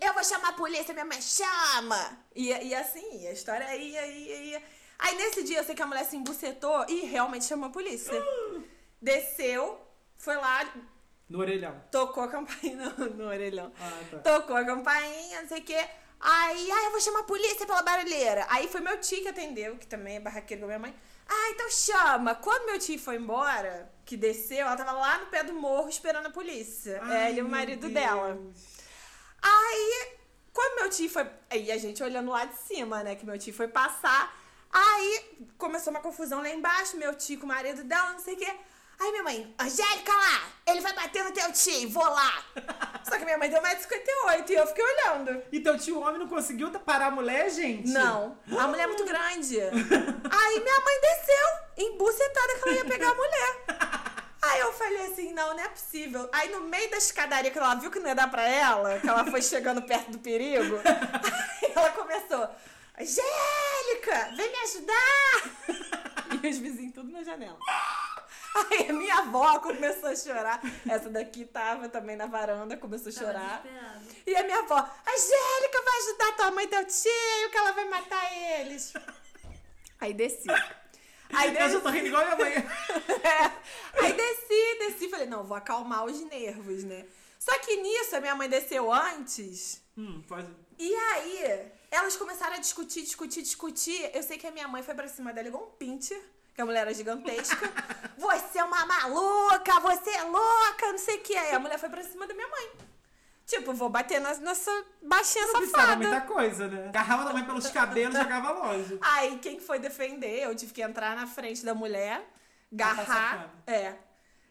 Eu vou chamar a polícia, minha mãe chama! E, e assim, a história ia, ia, ia. Aí nesse dia eu sei que a mulher se embucetou e realmente chamou a polícia. Desceu, foi lá, No orelhão. Tocou a campainha no, no orelhão. Ah, tá. Tocou a campainha, não sei o quê. Aí, ah, eu vou chamar a polícia pela barulheira. Aí foi meu tio que atendeu, que também é barraqueiro com a minha mãe. Ah, então chama. Quando meu tio foi embora, que desceu, ela tava lá no pé do morro esperando a polícia. é, ele e o Ai, marido meu dela. Deus. Aí, quando meu tio foi. Aí a gente olhando lá de cima, né? Que meu tio foi passar. Aí começou uma confusão lá embaixo, meu tio com o marido dela, não sei o quê. Aí minha mãe, Angélica lá, ele vai bater no teu tio, vou lá. Só que minha mãe deu 1,58m e eu fiquei olhando. E teu tio homem não conseguiu parar a mulher, gente? Não, a mulher é muito grande. Aí minha mãe desceu, embucetada que ela ia pegar a mulher. Aí eu falei assim, não, não é possível. Aí no meio da escadaria, que ela viu que não ia dar pra ela, que ela foi chegando perto do perigo, aí ela começou, Angélica, vem me ajudar! E os vizinhos tudo na janela. Aí a minha avó começou a chorar. Essa daqui tava também na varanda, começou a chorar. E a minha avó, Angélica vai ajudar tua mãe e teu tio, que ela vai matar eles. Aí desci. Aí Eu desci. já tô rindo igual a minha mãe. É. Aí desci, desci. Falei, não, vou acalmar os nervos, né? Só que nisso, a minha mãe desceu antes. hum, pode... E aí, elas começaram a discutir, discutir, discutir. Eu sei que a minha mãe foi pra cima dela igual um pincher. Que a mulher era gigantesca. você é uma maluca, você é louca, não sei o que. Aí a mulher foi pra cima da minha mãe. Tipo, vou bater na- nessa baixinha Não safada. muita coisa, né? Agarrava da mãe pelos cabelos e jogava longe. Aí quem foi defender, eu tive que entrar na frente da mulher, garrar, é,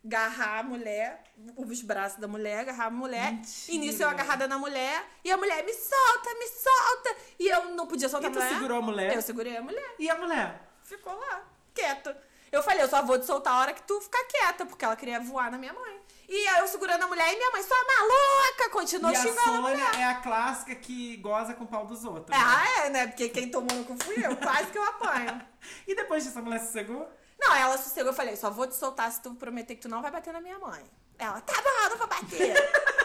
garrar a mulher, os braços da mulher, agarrar a mulher. Mentira. E nisso eu agarrada na mulher, e a mulher me solta, me solta. E eu não podia soltar E a tu mulher. segurou a mulher? Eu segurei a mulher, E a mulher? ficou lá, quieta. Eu falei, eu só vou te soltar a hora que tu ficar quieta, porque ela queria voar na minha mãe. E aí eu segurando a mulher, e minha mãe, sua maluca, continuou e a xingando a Sônia mulher. é a clássica que goza com o pau dos outros. né? Ah, é, né? Porque quem tomou no cu fui eu, quase que eu apanho. E depois disso a mulher sossegou? Não, ela sossegou. Eu falei, só vou te soltar se tu prometer que tu não vai bater na minha mãe. Ela, tá bom, não vou bater.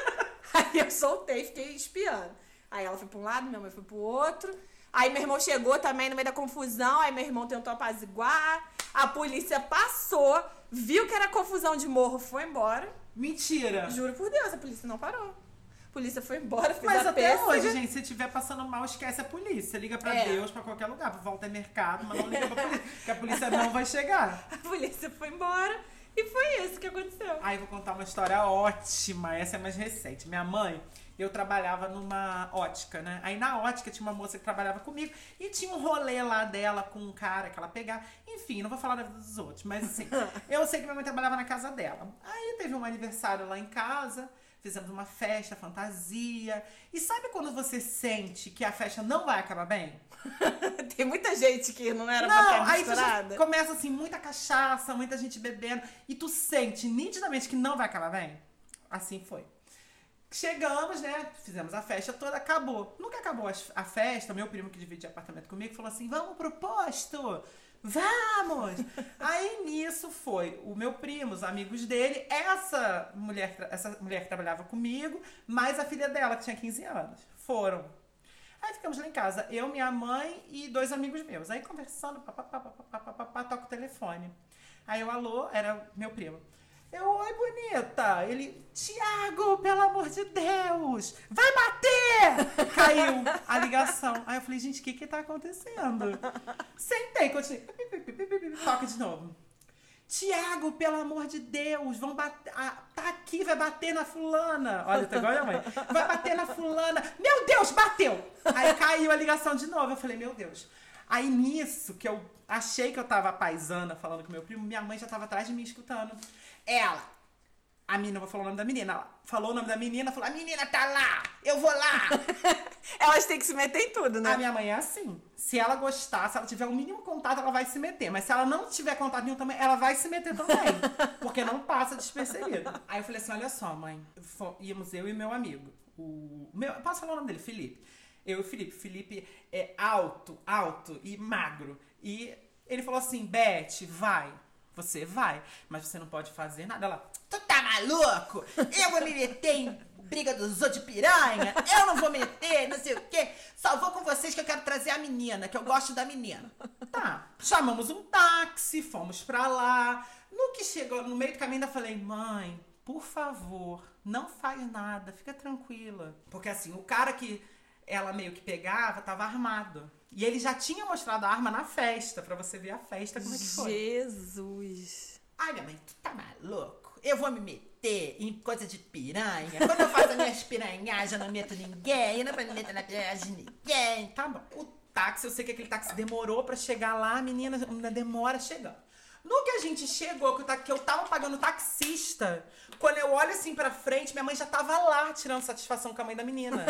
Aí eu soltei, fiquei espiando. Aí ela foi pra um lado, minha mãe foi pro outro. Aí meu irmão chegou também no meio da confusão. Aí meu irmão tentou apaziguar. A polícia passou, viu que era confusão de morro, foi embora. Mentira! Juro por Deus, a polícia não parou. A polícia foi embora, fez Mas a até pêssega. hoje, gente, se estiver passando mal, esquece a polícia. Liga pra É. Deus, pra qualquer lugar. Volta ao mercado, mas não liga pra polícia. que a polícia não vai chegar. A polícia foi embora e foi isso que aconteceu. Aí eu vou contar uma história ótima. Essa é mais recente. Minha mãe, eu trabalhava numa ótica, né? Aí na ótica tinha uma moça que trabalhava comigo e tinha um rolê lá dela com um cara que ela pegava. Enfim, não vou falar da vida dos outros, mas assim, eu sei que minha mãe trabalhava na casa dela. Aí teve um aniversário lá em casa. Fizemos uma festa, fantasia. E sabe quando você sente que a festa não vai acabar bem? Tem muita gente que não era pra Não, estar aí tu já misturada. começa assim, muita cachaça, muita gente bebendo, e tu sente nitidamente que não vai acabar bem. Assim foi. Chegamos, né? Fizemos a festa toda, acabou. Nunca acabou a festa, meu primo que dividia apartamento comigo falou assim: vamos pro posto! Vamos! Aí nisso foi o meu primo, os amigos dele, essa mulher, essa mulher que trabalhava comigo, mais a filha dela, que tinha 15 anos. Foram. Aí ficamos lá em casa, eu, minha mãe e dois amigos meus. Aí conversando, papapá, toca o telefone. Aí eu, alô, era meu primo. Eu, oi, bonita. Ele, Tiago, pelo amor de Deus, vai bater! Caiu a ligação. Aí eu falei, gente, o que que tá acontecendo? Sentei, continuei. Toca de novo. Tiago, pelo amor de Deus, vão bater. ah, tá aqui, vai bater na fulana. Olha, tá igual a minha mãe. Vai bater na fulana. Meu Deus, bateu! Aí caiu a ligação de novo. Eu falei, meu Deus. Aí nisso, que eu achei que eu tava paisana falando com meu primo, minha mãe já tava atrás de mim escutando. Ela, a menina, vou falar o nome da menina. Ela falou o nome da menina, falou: a menina tá lá, eu vou lá. Elas têm que se meter em tudo, né? A minha mãe é assim. Se ela gostar, se ela tiver o mínimo contato, ela vai se meter. Mas se ela não tiver contato nenhum também, ela vai se meter também. porque não passa despercebido. Aí eu falei assim: olha só, mãe. Íamos eu e meu amigo. O meu, posso falar o nome dele? Felipe. Eu e o Felipe. Felipe é alto, alto e magro. E ele falou assim: Beth, vai. Você vai, mas você não pode fazer nada. Ela, tu tá maluco? Eu vou me meter em briga dos outros de piranha? Eu não vou meter, não sei o quê. Só vou com vocês que eu quero trazer a menina, que eu gosto da menina. Tá, chamamos um táxi, fomos pra lá. No que chegou, no meio do caminho, ainda falei, mãe, por favor, não faz nada, fica tranquila. Porque assim, o cara que ela meio que pegava tava armado. E ele já tinha mostrado a arma na festa, pra você ver a festa como é que foi. Jesus. Ai, minha mãe, tu tá maluco? Eu vou me meter em coisa de piranha. Quando eu faço as minhas piranhagens, eu não meto ninguém. Eu não vou me meter na piranhagem de ninguém. Tá bom. O táxi, eu sei que aquele táxi demorou pra chegar lá. A menina ainda demora chegando. No que a gente chegou, que eu ta- que eu tava pagando o taxista, quando eu olho assim pra frente, minha mãe já tava lá tirando satisfação com a mãe da menina.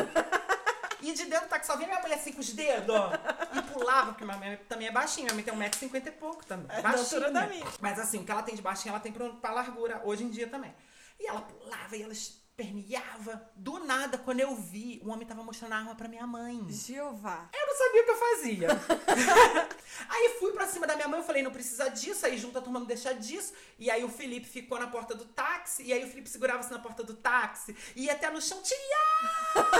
E de dentro do táxi só vinha minha mãe assim com os dedos, ó. E pulava, porque minha mãe também é baixinha. Minha mãe tem 1,50m e pouco também. É da altura da minha. Mas assim, o que ela tem de baixinha, ela tem pra, pra largura, hoje em dia também. E ela pulava e ela esperneava. Do nada, quando eu vi, o homem tava mostrando a arma pra minha mãe. Jeová. Eu não sabia o que eu fazia. aí fui pra cima da minha mãe, eu falei, não precisa disso. Aí junto a turma não deixa disso. E aí o Felipe ficou na porta do táxi. E aí o Felipe segurava-se na porta do táxi. E ia até no chão, Tiago!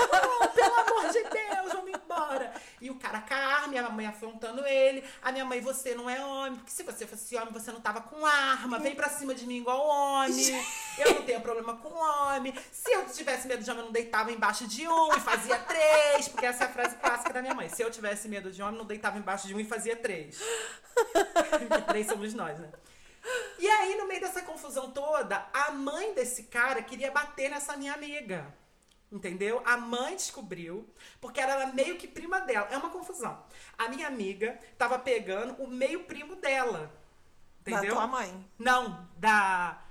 Pelo amor de Deus, vamos embora. E o cara com a arma, minha mãe afrontando ele. A minha mãe, você não é homem. Porque se você fosse homem, você não tava com arma. Vem pra cima de mim igual homem. Eu não tenho problema com homem. Se eu tivesse medo de homem, eu não deitava embaixo de um e fazia três. Porque essa é a frase clássica da minha mãe. Se eu tivesse medo de homem, não deitava embaixo de um e fazia três. Porque três somos nós, né? E aí, no meio dessa confusão toda, a mãe desse cara queria bater nessa minha amiga. Entendeu? A mãe descobriu, porque ela era meio que prima dela. É uma confusão. A minha amiga tava pegando o meio primo dela. Entendeu? Da tua mãe. Não, da.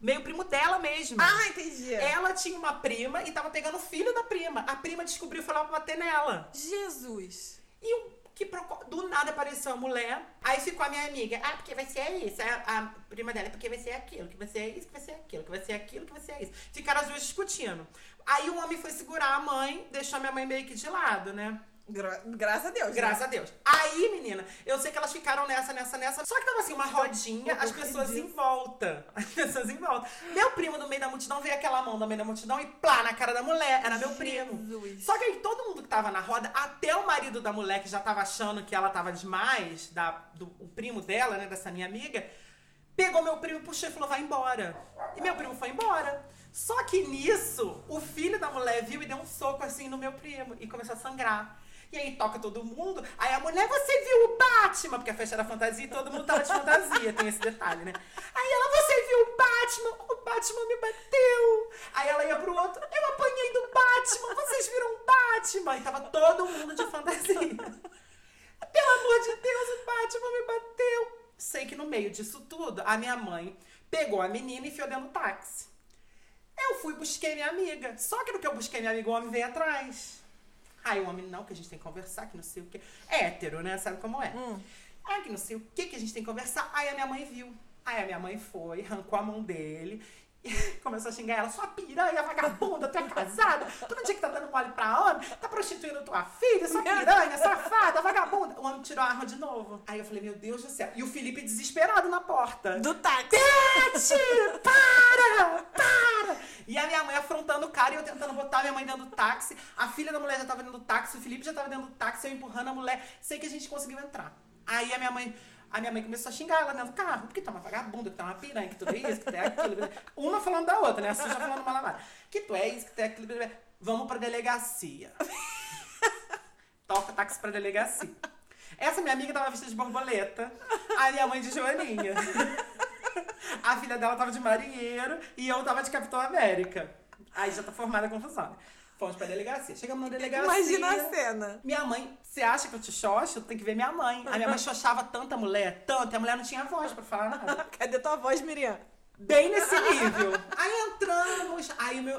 Meio primo dela mesmo. Ah, entendi. Ela tinha uma prima e tava pegando o filho da prima. A prima descobriu e foi lá pra bater nela. Jesus. E o que do nada apareceu a mulher. Aí ficou a minha amiga. Ah, porque vai ser isso. A, a prima dela, porque vai ser aquilo, que vai ser isso, que vai ser aquilo, que vai ser aquilo, que vai ser isso. Ficaram as duas discutindo. Aí o homem foi segurar a mãe, deixou a minha mãe meio que de lado, né? Gra- graças a Deus. Graças a Deus. Aí, menina, eu sei que elas ficaram nessa, nessa, nessa. Só que tava assim, uma rodinha, as pessoas em volta. As pessoas em volta. Meu primo no meio da multidão veio aquela mão no meio da multidão e plá na cara da mulher. Era meu primo. Jesus. Só que aí todo mundo que tava na roda, até o marido da mulher que já tava achando que ela tava demais, da, do, o primo dela, né, dessa minha amiga, pegou meu primo, puxou e falou: vai embora. E meu primo foi embora. Só que nisso, o filho da mulher viu e deu um soco assim no meu primo e começou a sangrar. E aí toca todo mundo. Aí a mulher, você viu o Batman? Porque a festa era fantasia e todo mundo tava de fantasia, tem esse detalhe, né? Aí ela, você viu o Batman? O Batman me bateu. Aí ela ia pro outro, eu apanhei do Batman, vocês viram o Batman? E tava todo mundo de fantasia. Pelo amor de Deus, o Batman me bateu. Sei que no meio disso tudo, a minha mãe pegou a menina e enfiou dentro do táxi. Eu fui, busquei minha amiga. Só que no que eu busquei minha amiga, o homem veio atrás. Aí o homem, não, que a gente tem que conversar, que não sei o quê. É hétero, né? Sabe como é? Ah, que não sei o que, que a gente tem que conversar. Aí a minha mãe viu. Aí a minha mãe foi, arrancou a mão dele. Começou a xingar ela, sua piranha, vagabunda, tu é casada, tu não tinha que tá dando mole pra homem, tá prostituindo tua filha, sua piranha, safada, vagabunda. O homem tirou a arma de novo. Aí eu falei, meu Deus do céu. E o Felipe desesperado na porta. Do táxi. Bete! Para! Para! E a minha mãe afrontando o cara e eu tentando botar minha mãe dentro do táxi. A filha da mulher já tava dentro do táxi, o Felipe já tava dentro do táxi, eu empurrando a mulher. Sei que a gente conseguiu entrar. Aí a minha mãe. A minha mãe começou a xingar ela dentro do carro, porque é uma vagabunda, que é uma piranha, que tu é isso, que tu é aquilo. Uma falando da outra, né? A suja falando uma lavada. Que tu é isso, que tu é aquilo. Vamos pra delegacia. Toca táxi pra delegacia. Essa minha amiga tava vestida de borboleta, a minha mãe de joaninha. A filha dela tava de marinheiro e eu tava de Capitão América. Aí já tá formada a confusão. né? Fomos pra delegacia. Chegamos na delegacia. Imagina a cena. Minha mãe, você acha que eu te xoxo? Tem que ver minha mãe. A minha mãe xoxava tanta mulher, tanto, e a mulher não tinha voz pra falar nada. Cadê tua voz, Miriam? Bem nesse nível. Aí entramos, aí o meu,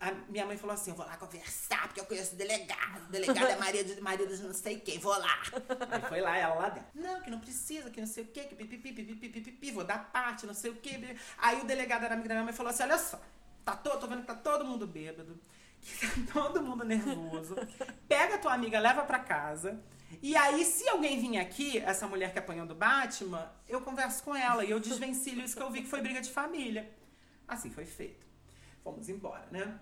a minha mãe falou assim: eu vou lá conversar, porque eu conheço o delegado. O delegado é marido, de- marido de não sei quem, vou lá. Aí foi lá, ela lá dentro. Não, que não precisa, que não sei o quê, que pipipi, pipipi, pipipi, vou dar parte, não sei o quê. Aí o delegado era amigo da minha mãe e falou assim: olha só, tá todo, tô vendo que tá todo mundo bêbado, que tá todo mundo nervoso. Pega a tua amiga, leva pra casa. E aí, se alguém vir aqui, essa mulher que apanhou do Batman, eu converso com ela e eu desvencilho isso que eu vi que foi briga de família. Assim foi feito. Fomos embora, né?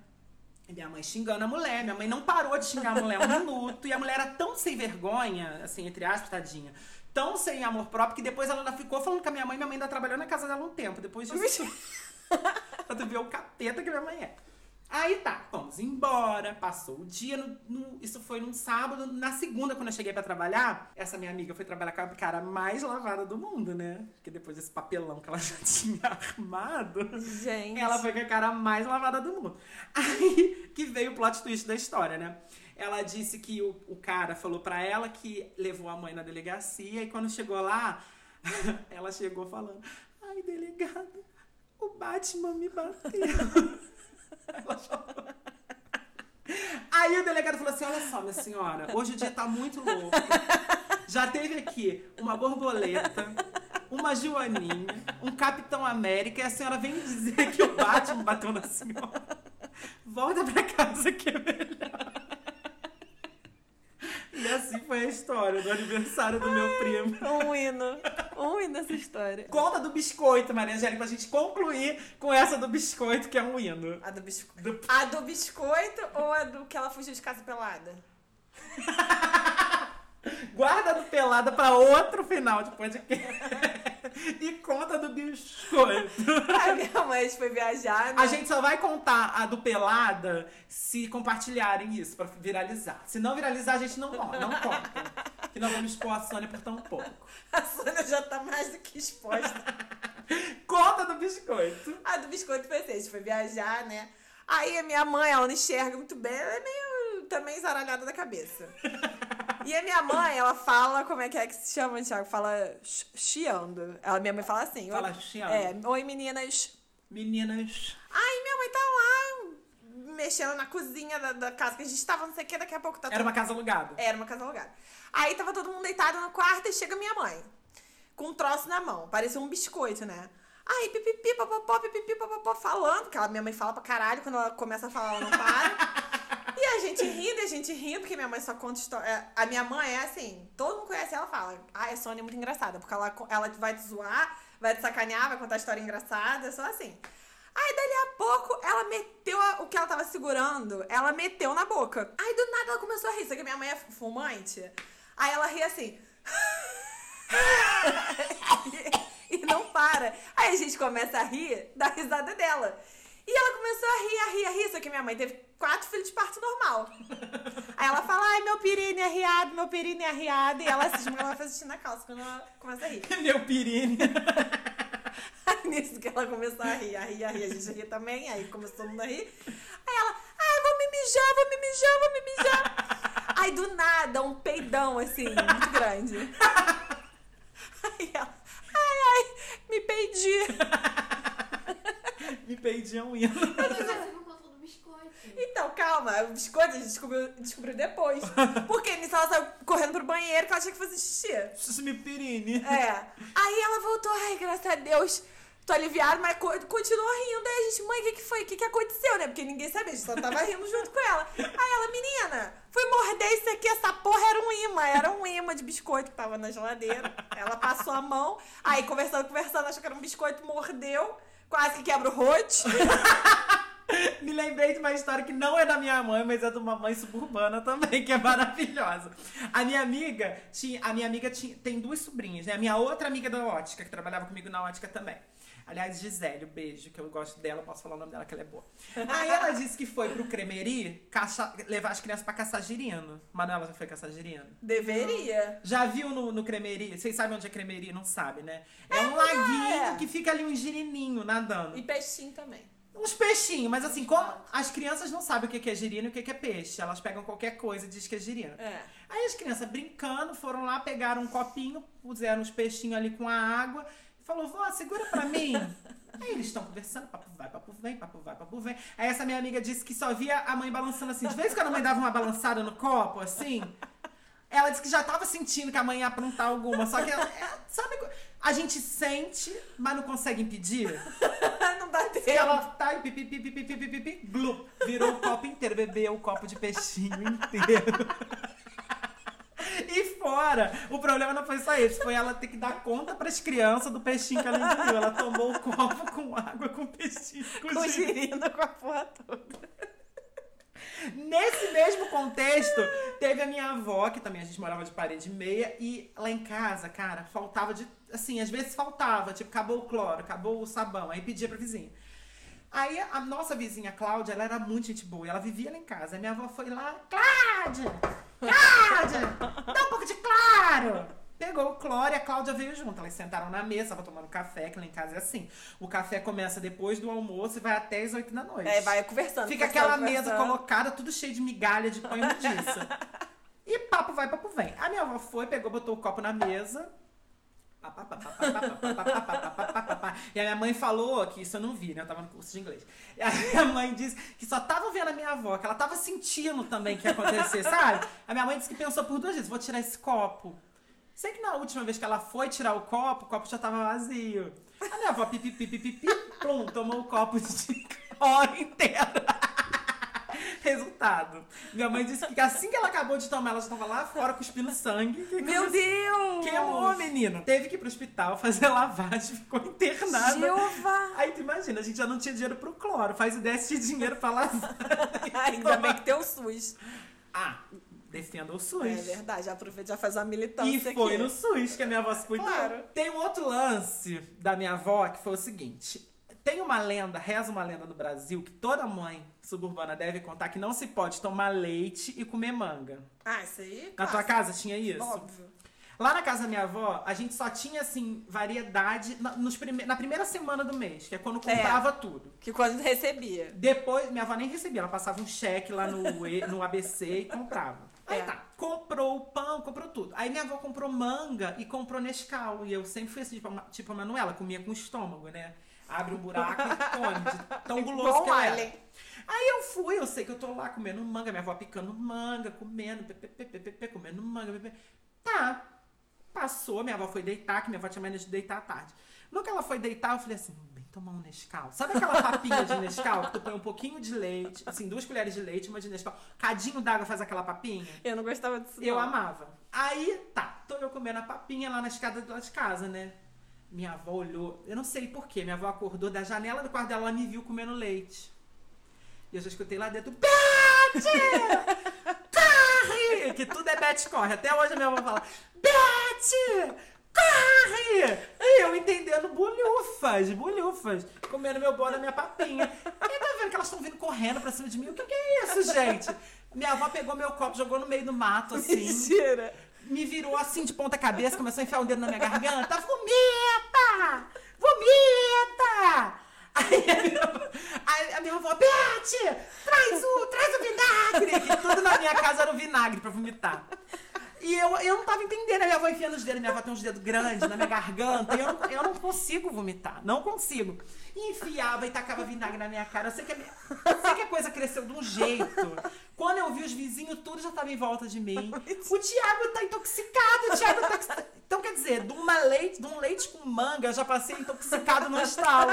E minha mãe xingando a mulher. Minha mãe não parou de xingar a mulher um minuto. E a mulher era tão sem vergonha, assim, entre aspas, tadinha. Tão sem amor próprio, que depois ela ainda ficou falando com a minha mãe. Minha mãe ainda trabalhou na casa dela um tempo. Depois disso. pra tu ver o capeta que minha mãe é. Aí tá, vamos embora, passou o dia, no, no- isso foi num sábado, na segunda, quando eu cheguei pra trabalhar, essa minha amiga foi trabalhar com a cara mais lavada do mundo, né? Porque depois desse papelão que ela já tinha armado, Gente. ela foi com a cara mais lavada do mundo. Aí que veio o plot twist da história, né? Ela disse que o, o cara falou pra ela que levou a mãe na delegacia e quando chegou lá, ela chegou falando: Ai, delegado, o Batman me bateu. Ela. Aí o delegado falou assim: Olha só, minha senhora, hoje o dia tá muito louco. Já teve aqui uma borboleta, uma joaninha, um Capitão América e a senhora vem dizer que o Batman bateu na senhora. Volta pra casa que é melhor. E assim foi a história do aniversário do meu primo. Um hino. Um hino essa história. Conta do biscoito, Maria Angélica, pra gente concluir com essa do biscoito, que é um hino. A do biscoito. Do- A do biscoito ou a do que ela fugiu de casa pelada? Guarda do pelada pra outro final de podcast. E conta do biscoito. A minha mãe foi viajar, né? A gente só vai contar a do pelada se compartilharem isso pra viralizar. Se não viralizar, a gente não, não conta. Que não vamos expor a Sônia por tão pouco. A Sônia já tá mais do que exposta. Conta do biscoito. A do biscoito foi assim, a gente foi viajar, né? Aí a minha mãe, ela não enxerga muito bem, ela é meio também zaralhada da cabeça. E a minha mãe, ela fala, como é que é que se chama, Thiago? Fala ch- chiando. Ela, minha mãe fala assim. Fala chiando. É, oi meninas. Meninas. Aí minha mãe tá lá, mexendo na cozinha da, da casa que a gente tava, não sei o que, daqui a pouco tá Era uma casa alugada. Era uma casa alugada. Aí tava todo mundo deitado no quarto e chega minha mãe. Com um troço na mão. Parecia um biscoito, né? Aí, pipipi, papapó, pipipi, papapó, falando. Porque ela, minha mãe fala pra caralho. Quando ela começa a falar, ela não para. E a gente rindo, e a gente rindo, porque minha mãe só conta história. A minha mãe é assim, todo mundo conhece ela fala. Ah, a Sônia é muito engraçada. Porque ela, ela vai te zoar, vai te sacanear, vai contar história engraçada, só assim. Aí, dali a pouco, ela meteu a- o que ela tava segurando, ela meteu na boca. Aí, do nada, ela começou a rir. Só que minha mãe é fumante. Aí, ela ri assim. e não para. Aí, a gente começa a rir da risada dela. E ela começou a rir, a rir, a rir. Só que minha mãe teve quatro filhos de parto normal. Aí, ela fala, ai, meu pirine é riado, meu pirine é riado. E ela assiste, ela faz xixi na calça quando ela começa a rir. Meu pirine. Aí nisso que ela começou a rir, a rir, a rir, a gente ria também, aí começou todo mundo a rir. Aí ela, ai, vou me mijar, vou me mijar, vou me mijar. Aí do nada, um peidão assim, muito grande. Aí ela, ai, ai, me peidi. Me perdi um hino. Mas você não contou do biscoito. Então, calma, o biscoito a gente descobriu, descobriu depois. Porque nisso ela saiu correndo pro banheiro que ela tinha que fazer xixi. Me pirine. É. Aí ela voltou, ai, graças a Deus, tô aliviada, mas co- continuou rindo. Aí a gente, mãe, o que, que foi? O que, que aconteceu, né? Porque ninguém sabia, a gente só tava rindo junto com ela. Aí ela, menina, fui morder isso aqui, essa porra era um imã, era um imã de biscoito que tava na geladeira. Ela passou a mão, aí conversando, conversando, achou que era um biscoito, mordeu, quase que quebra o rote. Me lembrei de uma história que não é da minha mãe, mas é de uma mãe suburbana também, que é maravilhosa. A minha amiga tinha, a minha amiga tinha, tem duas sobrinhas, né? A minha outra amiga da ótica, que trabalhava comigo na ótica também. Aliás, Gisele, um beijo, que eu gosto dela, posso falar o nome dela, que ela é boa. Aí ela disse que foi pro Cremeri caça- levar as crianças pra caçar girino. Manuela já foi caçar girino? Deveria. Já viu no, no Cremeri? Vocês sabem onde é Cremeri? Não sabe, né? É, um laguinho é. que fica ali um girininho nadando. E peixinho também. Uns peixinhos, mas assim, como as crianças não sabem o que é girino e o que que é peixe, elas pegam qualquer coisa e dizem que é girino. É. Aí as crianças brincando, foram lá, pegaram um copinho, puseram os peixinhos ali com a água e falou, vó, segura pra mim. Aí eles estão conversando, papo vai, papo vem, papo vai, papo vem. Aí essa minha amiga disse que só via a mãe balançando assim. De vez em quando a mãe dava uma balançada no copo, assim. Ela disse que já tava sentindo que a mãe ia aprontar alguma. Só que ela, ela- sabe, a gente sente, mas não consegue impedir. não dá E tempo. ela tá e pipi, pipi, pipi, pipi, pipi, glup, virou o copo inteiro, bebeu o copo de peixinho inteiro. E fora, o problema não foi só esse, foi ela ter que dar conta pras crianças do peixinho que ela engoliu. Ela tomou o copo com água, com peixinho, com Com giro. girino com a porra toda. Nesse mesmo contexto, teve a minha avó, que também a gente morava de parede meia, e lá em casa, cara, faltava de. Assim, às vezes faltava, tipo, acabou o cloro, acabou o sabão, aí pedia pra vizinha. Aí a nossa vizinha Cláudia, ela era muito gente boa. Ela vivia lá em casa. Aí minha avó foi lá, Cláudia! Cláudia! chegou Clória, a Cláudia veio junto. Elas sentaram na mesa, estavam tomando café, que lá em casa é assim. O café começa depois do almoço e vai até as oito da noite. É, vai conversando. Fica aquela conversando. mesa colocada, tudo cheio de migalha de pão e mudiça. e papo vai, papo vem. A minha avó foi, pegou, botou o copo na mesa. E a minha mãe falou que isso eu não vi, né? Eu tava no curso de inglês. E a minha mãe disse que só tava vendo a minha avó, que ela tava sentindo também que ia acontecer, sabe? A minha mãe disse que pensou por duas vezes: vou tirar esse copo Sei que na última vez que ela foi tirar o copo, o copo já tava vazio. A minha avó pipi, pipi, pipi, plum, tomou o copo de hora inteira. Resultado. Minha mãe disse que assim que ela acabou de tomar, ela já tava lá fora cuspindo sangue. Que Meu começou- Deus! Queimou, menino. Teve que ir pro hospital fazer lavagem, ficou internada. Jeová! Aí tu imagina, a gente já não tinha dinheiro pro cloro. Faz ideia se tinha dinheiro pra lavagem. Ainda bem que tem o SUS. Ah, defenda o É SUS. verdade, já aproveita já faz uma militância E foi aqui. no SUS que a minha avó se cuidou. Claro. Tem um outro lance da minha avó que foi o seguinte. Tem uma lenda, reza uma lenda no Brasil, que toda mãe suburbana deve contar que não se pode tomar leite e comer manga. Ah, isso aí. Na tua casa tinha isso? Óbvio. Lá na casa da minha avó, a gente só tinha, assim, variedade na, nos prime- na primeira semana do mês, que é quando É. comprava tudo. Que quando recebia. Depois, minha avó nem recebia, ela passava um cheque lá no, E- no ABC e comprava. Aí É. tá, comprou o pão, comprou tudo. Aí minha avó comprou manga e comprou Nescau. E eu sempre fui assim, tipo, tipo a Manuela, comia com o estômago, né? Abre um buraco e come, de tão guloso que era. Aí eu fui, eu sei que eu tô lá comendo manga, minha avó picando manga, comendo, pê, pê, pê, comendo manga, pê. Tá. Passou, minha avó foi deitar, que minha avó tinha mania de deitar à tarde. No que ela foi deitar, eu falei assim, tomar um Nescau. Sabe aquela papinha de Nescau que tu põe um pouquinho de leite, assim, duas colheres de leite, uma de Nescau. Cadinho d'água faz aquela papinha? Eu não gostava disso. Eu não. amava. Aí, tá, tô eu comendo a papinha lá na escada de casa, né? Minha avó olhou, eu não sei porquê, minha avó acordou da janela do quarto dela, ela me viu comendo leite. E eu já escutei lá dentro, Beth! Corre! Que tudo é Beth corre. Até hoje a minha avó fala, Beth! Corre! E eu entendendo bolhufas, bolhufas, comendo meu bolo na minha papinha. E tá vendo que elas estão vindo correndo pra cima de mim. O que, que é isso, gente? Minha avó pegou meu copo, jogou no meio do mato, assim Mentira. me virou assim de ponta cabeça, começou a enfiar o dedo na minha garganta. Vomita! Vomita! Aí a minha, aí a minha avó, Beth, traz o, traz o vinagre! Que tudo na minha casa era o vinagre pra vomitar. E eu, eu não tava entendendo, a minha avó enfiando os dedos, minha avó tem uns dedos grandes na minha garganta, eu não, eu não consigo vomitar, não consigo. E enfiava e tacava vinagre na minha cara. Eu sei que a, minha, sei que a coisa cresceu de um jeito. Quando eu vi os vizinhos, tudo já tava em volta de mim. O Thiago tá intoxicado, o Thiago tá. Então, quer dizer, de, uma leite, de um leite com manga, eu já passei intoxicado no estalo.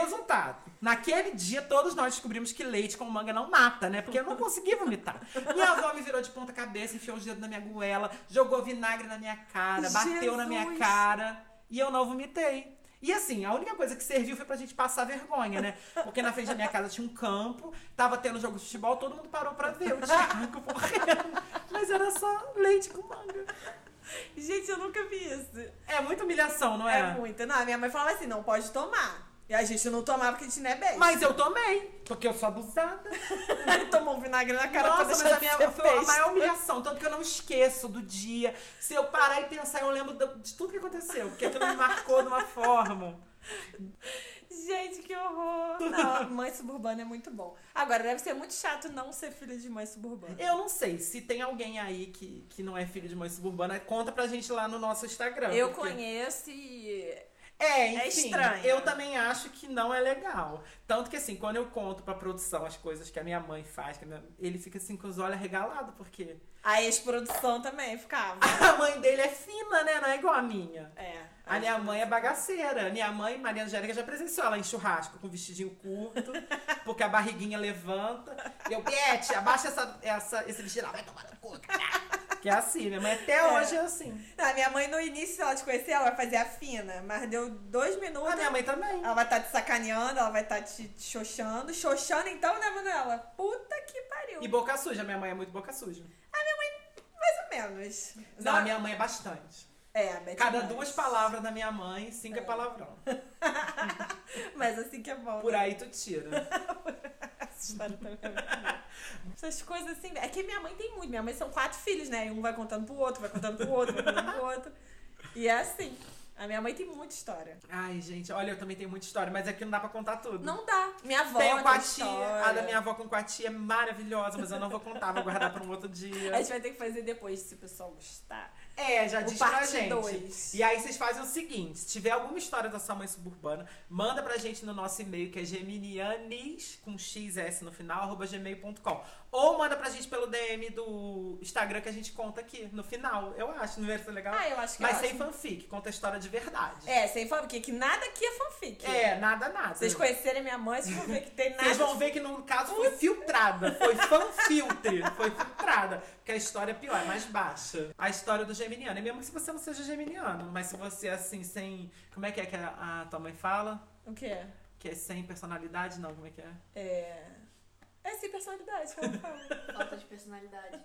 Resultado. Naquele dia, todos nós descobrimos que leite com manga não mata, né? Porque eu não conseguia vomitar. Minha avó me virou de ponta cabeça, enfiou os dedos na minha goela, jogou vinagre na minha cara, bateu na minha Jesus. cara. E eu não vomitei. E assim, a única coisa que serviu foi pra gente passar vergonha, né? Porque na frente da minha casa tinha um campo, tava tendo jogo de futebol, todo mundo parou pra ver o Thiago morrendo. Mas era só leite com manga. Gente, eu nunca vi isso. É muita humilhação, não É, é? muito. Não, a minha mãe falava assim, não pode tomar. E a gente não tomava porque a gente não é bem. Mas eu tomei, porque eu sou abusada. tomou um vinagre na cara Nossa, pra mas a minha de foi a maior humilhação, tanto que eu não esqueço do dia. Se eu parar e pensar, eu lembro de tudo que aconteceu, porque aquilo me marcou de uma forma. Gente, que horror. Não, mãe suburbana é muito bom. Agora, deve ser muito chato não ser filha de mãe suburbana. Eu não sei, se tem alguém aí que, que não é filho de mãe suburbana, conta pra gente lá no nosso Instagram. Eu porque- conheço e... É, enfim, É estranho. eu também acho que não é legal. Tanto que assim, quando eu conto pra produção as coisas que a minha mãe faz, minha- ele fica assim com os olhos arregalados, porque A ex-produção também ficava. a mãe dele é fina, né? Não é igual a minha. É. A minha mãe é bagaceira. Minha mãe, Maria Angélica, já presenciou ela em churrasco com vestidinho curto, porque a barriguinha levanta. E eu, Beth, abaixa essa, essa, esse vestido. Ela vai tomar no cu, cara. Que é assim, minha mãe até hoje é assim. Não, a minha mãe, no início, ela te conhecer, ela vai fazer a fina. Mas deu dois minutos. A minha mãe também. Ela vai estar te sacaneando, ela vai estar te, te xoxando. Xoxando, então, né, Manuela? Puta que pariu. E boca suja, minha mãe é muito boca suja. Mais ou menos. Não, a minha mãe é bastante. É, a Beth Cada duas palavras da minha mãe, cinco é, palavrão. Mas assim que é bom. Por aí tu tira. Essa história também é. Essas coisas assim. É que minha mãe tem muito. Minha mãe são quatro filhos, né? E um vai contando pro outro, vai contando pro outro, vai contando pro outro. E é assim. A minha mãe tem muita história. Ai, gente, olha, eu também tenho muita história, mas aqui não dá pra contar tudo. Não dá. Minha avó Tenho tem com a tia. A da minha avó com com a tia é maravilhosa, mas eu não vou contar, vou guardar pra um outro dia. A gente vai ter que fazer depois, se o pessoal gostar. É, já O diz pra parte gente. dois. E aí vocês fazem o seguinte: se tiver alguma história da sua mãe suburbana, manda pra gente no nosso e-mail, que é geminianes, com xs no final, arroba gmail.com. Ou manda pra gente pelo DM do Instagram que a gente conta aqui, no final. Eu acho, não vai ser legal? Ah, eu acho que Mas é sem ótimo. fanfic, conta a história de verdade. É, sem fanfic, que nada aqui é fanfic. É, nada, nada. Vocês conhecerem minha mãe, vocês vão ver que tem nada. Vocês vão ver que no caso foi filtrada, foi fanfiltre, foi filtrada. Porque a história é pior, é mais baixa. A história do geminiano. E mesmo se você não seja geminiano, mas se você assim, sem. Como é que é que a, a tua mãe fala? O quê? Que é sem personalidade? Não, como é que é? É. É sem personalidade, fala. Falta de personalidade.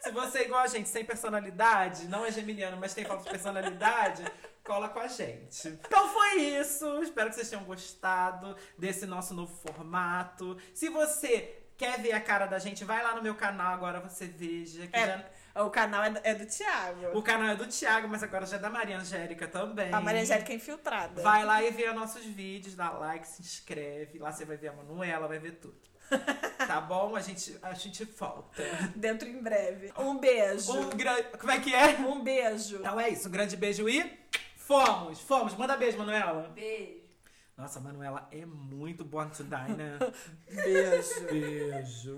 Se você é igual a gente, sem personalidade, não é geminiano, mas tem falta de personalidade, cola com a gente. Então foi isso. Espero que vocês tenham gostado desse nosso novo formato. Se você quer ver a cara da gente, vai lá no meu canal agora, você veja. Que É, já- O canal é do, é do Thiago. O canal é do Thiago, mas agora já é da Maria Angélica também. A Maria Angélica é infiltrada. Vai lá e vê nossos vídeos, dá like, se inscreve. Lá você vai ver a Manuela, vai ver tudo. Tá bom? A gente, a gente volta. Dentro em breve. Um beijo. Um grande. Como é que é? Um beijo. Então é isso, um grande beijo e fomos, fomos. Manda beijo, Manuela. Beijo. Nossa, a Manuela é muito born to die, né? Beijo. beijo.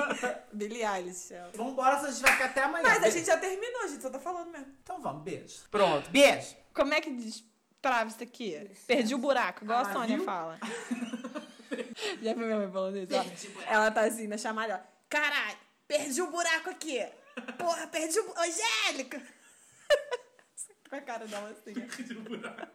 Billie Eilish. ela. Vambora, senão a gente vai ficar até amanhã. Mas a gente já terminou, a gente só tá falando mesmo. Então vamos, beijo. Pronto, beijo. Como é que destrava isso aqui? Perdi o buraco, igual Ah, a Sônia viu? fala. Já viu minha mãe falando isso? ó? Ela tá assim na chamada, ó. Caralho, perdi o buraco aqui. Porra, perdi o... bu- Angélica! Com a cara dela assim. Perdi o buraco.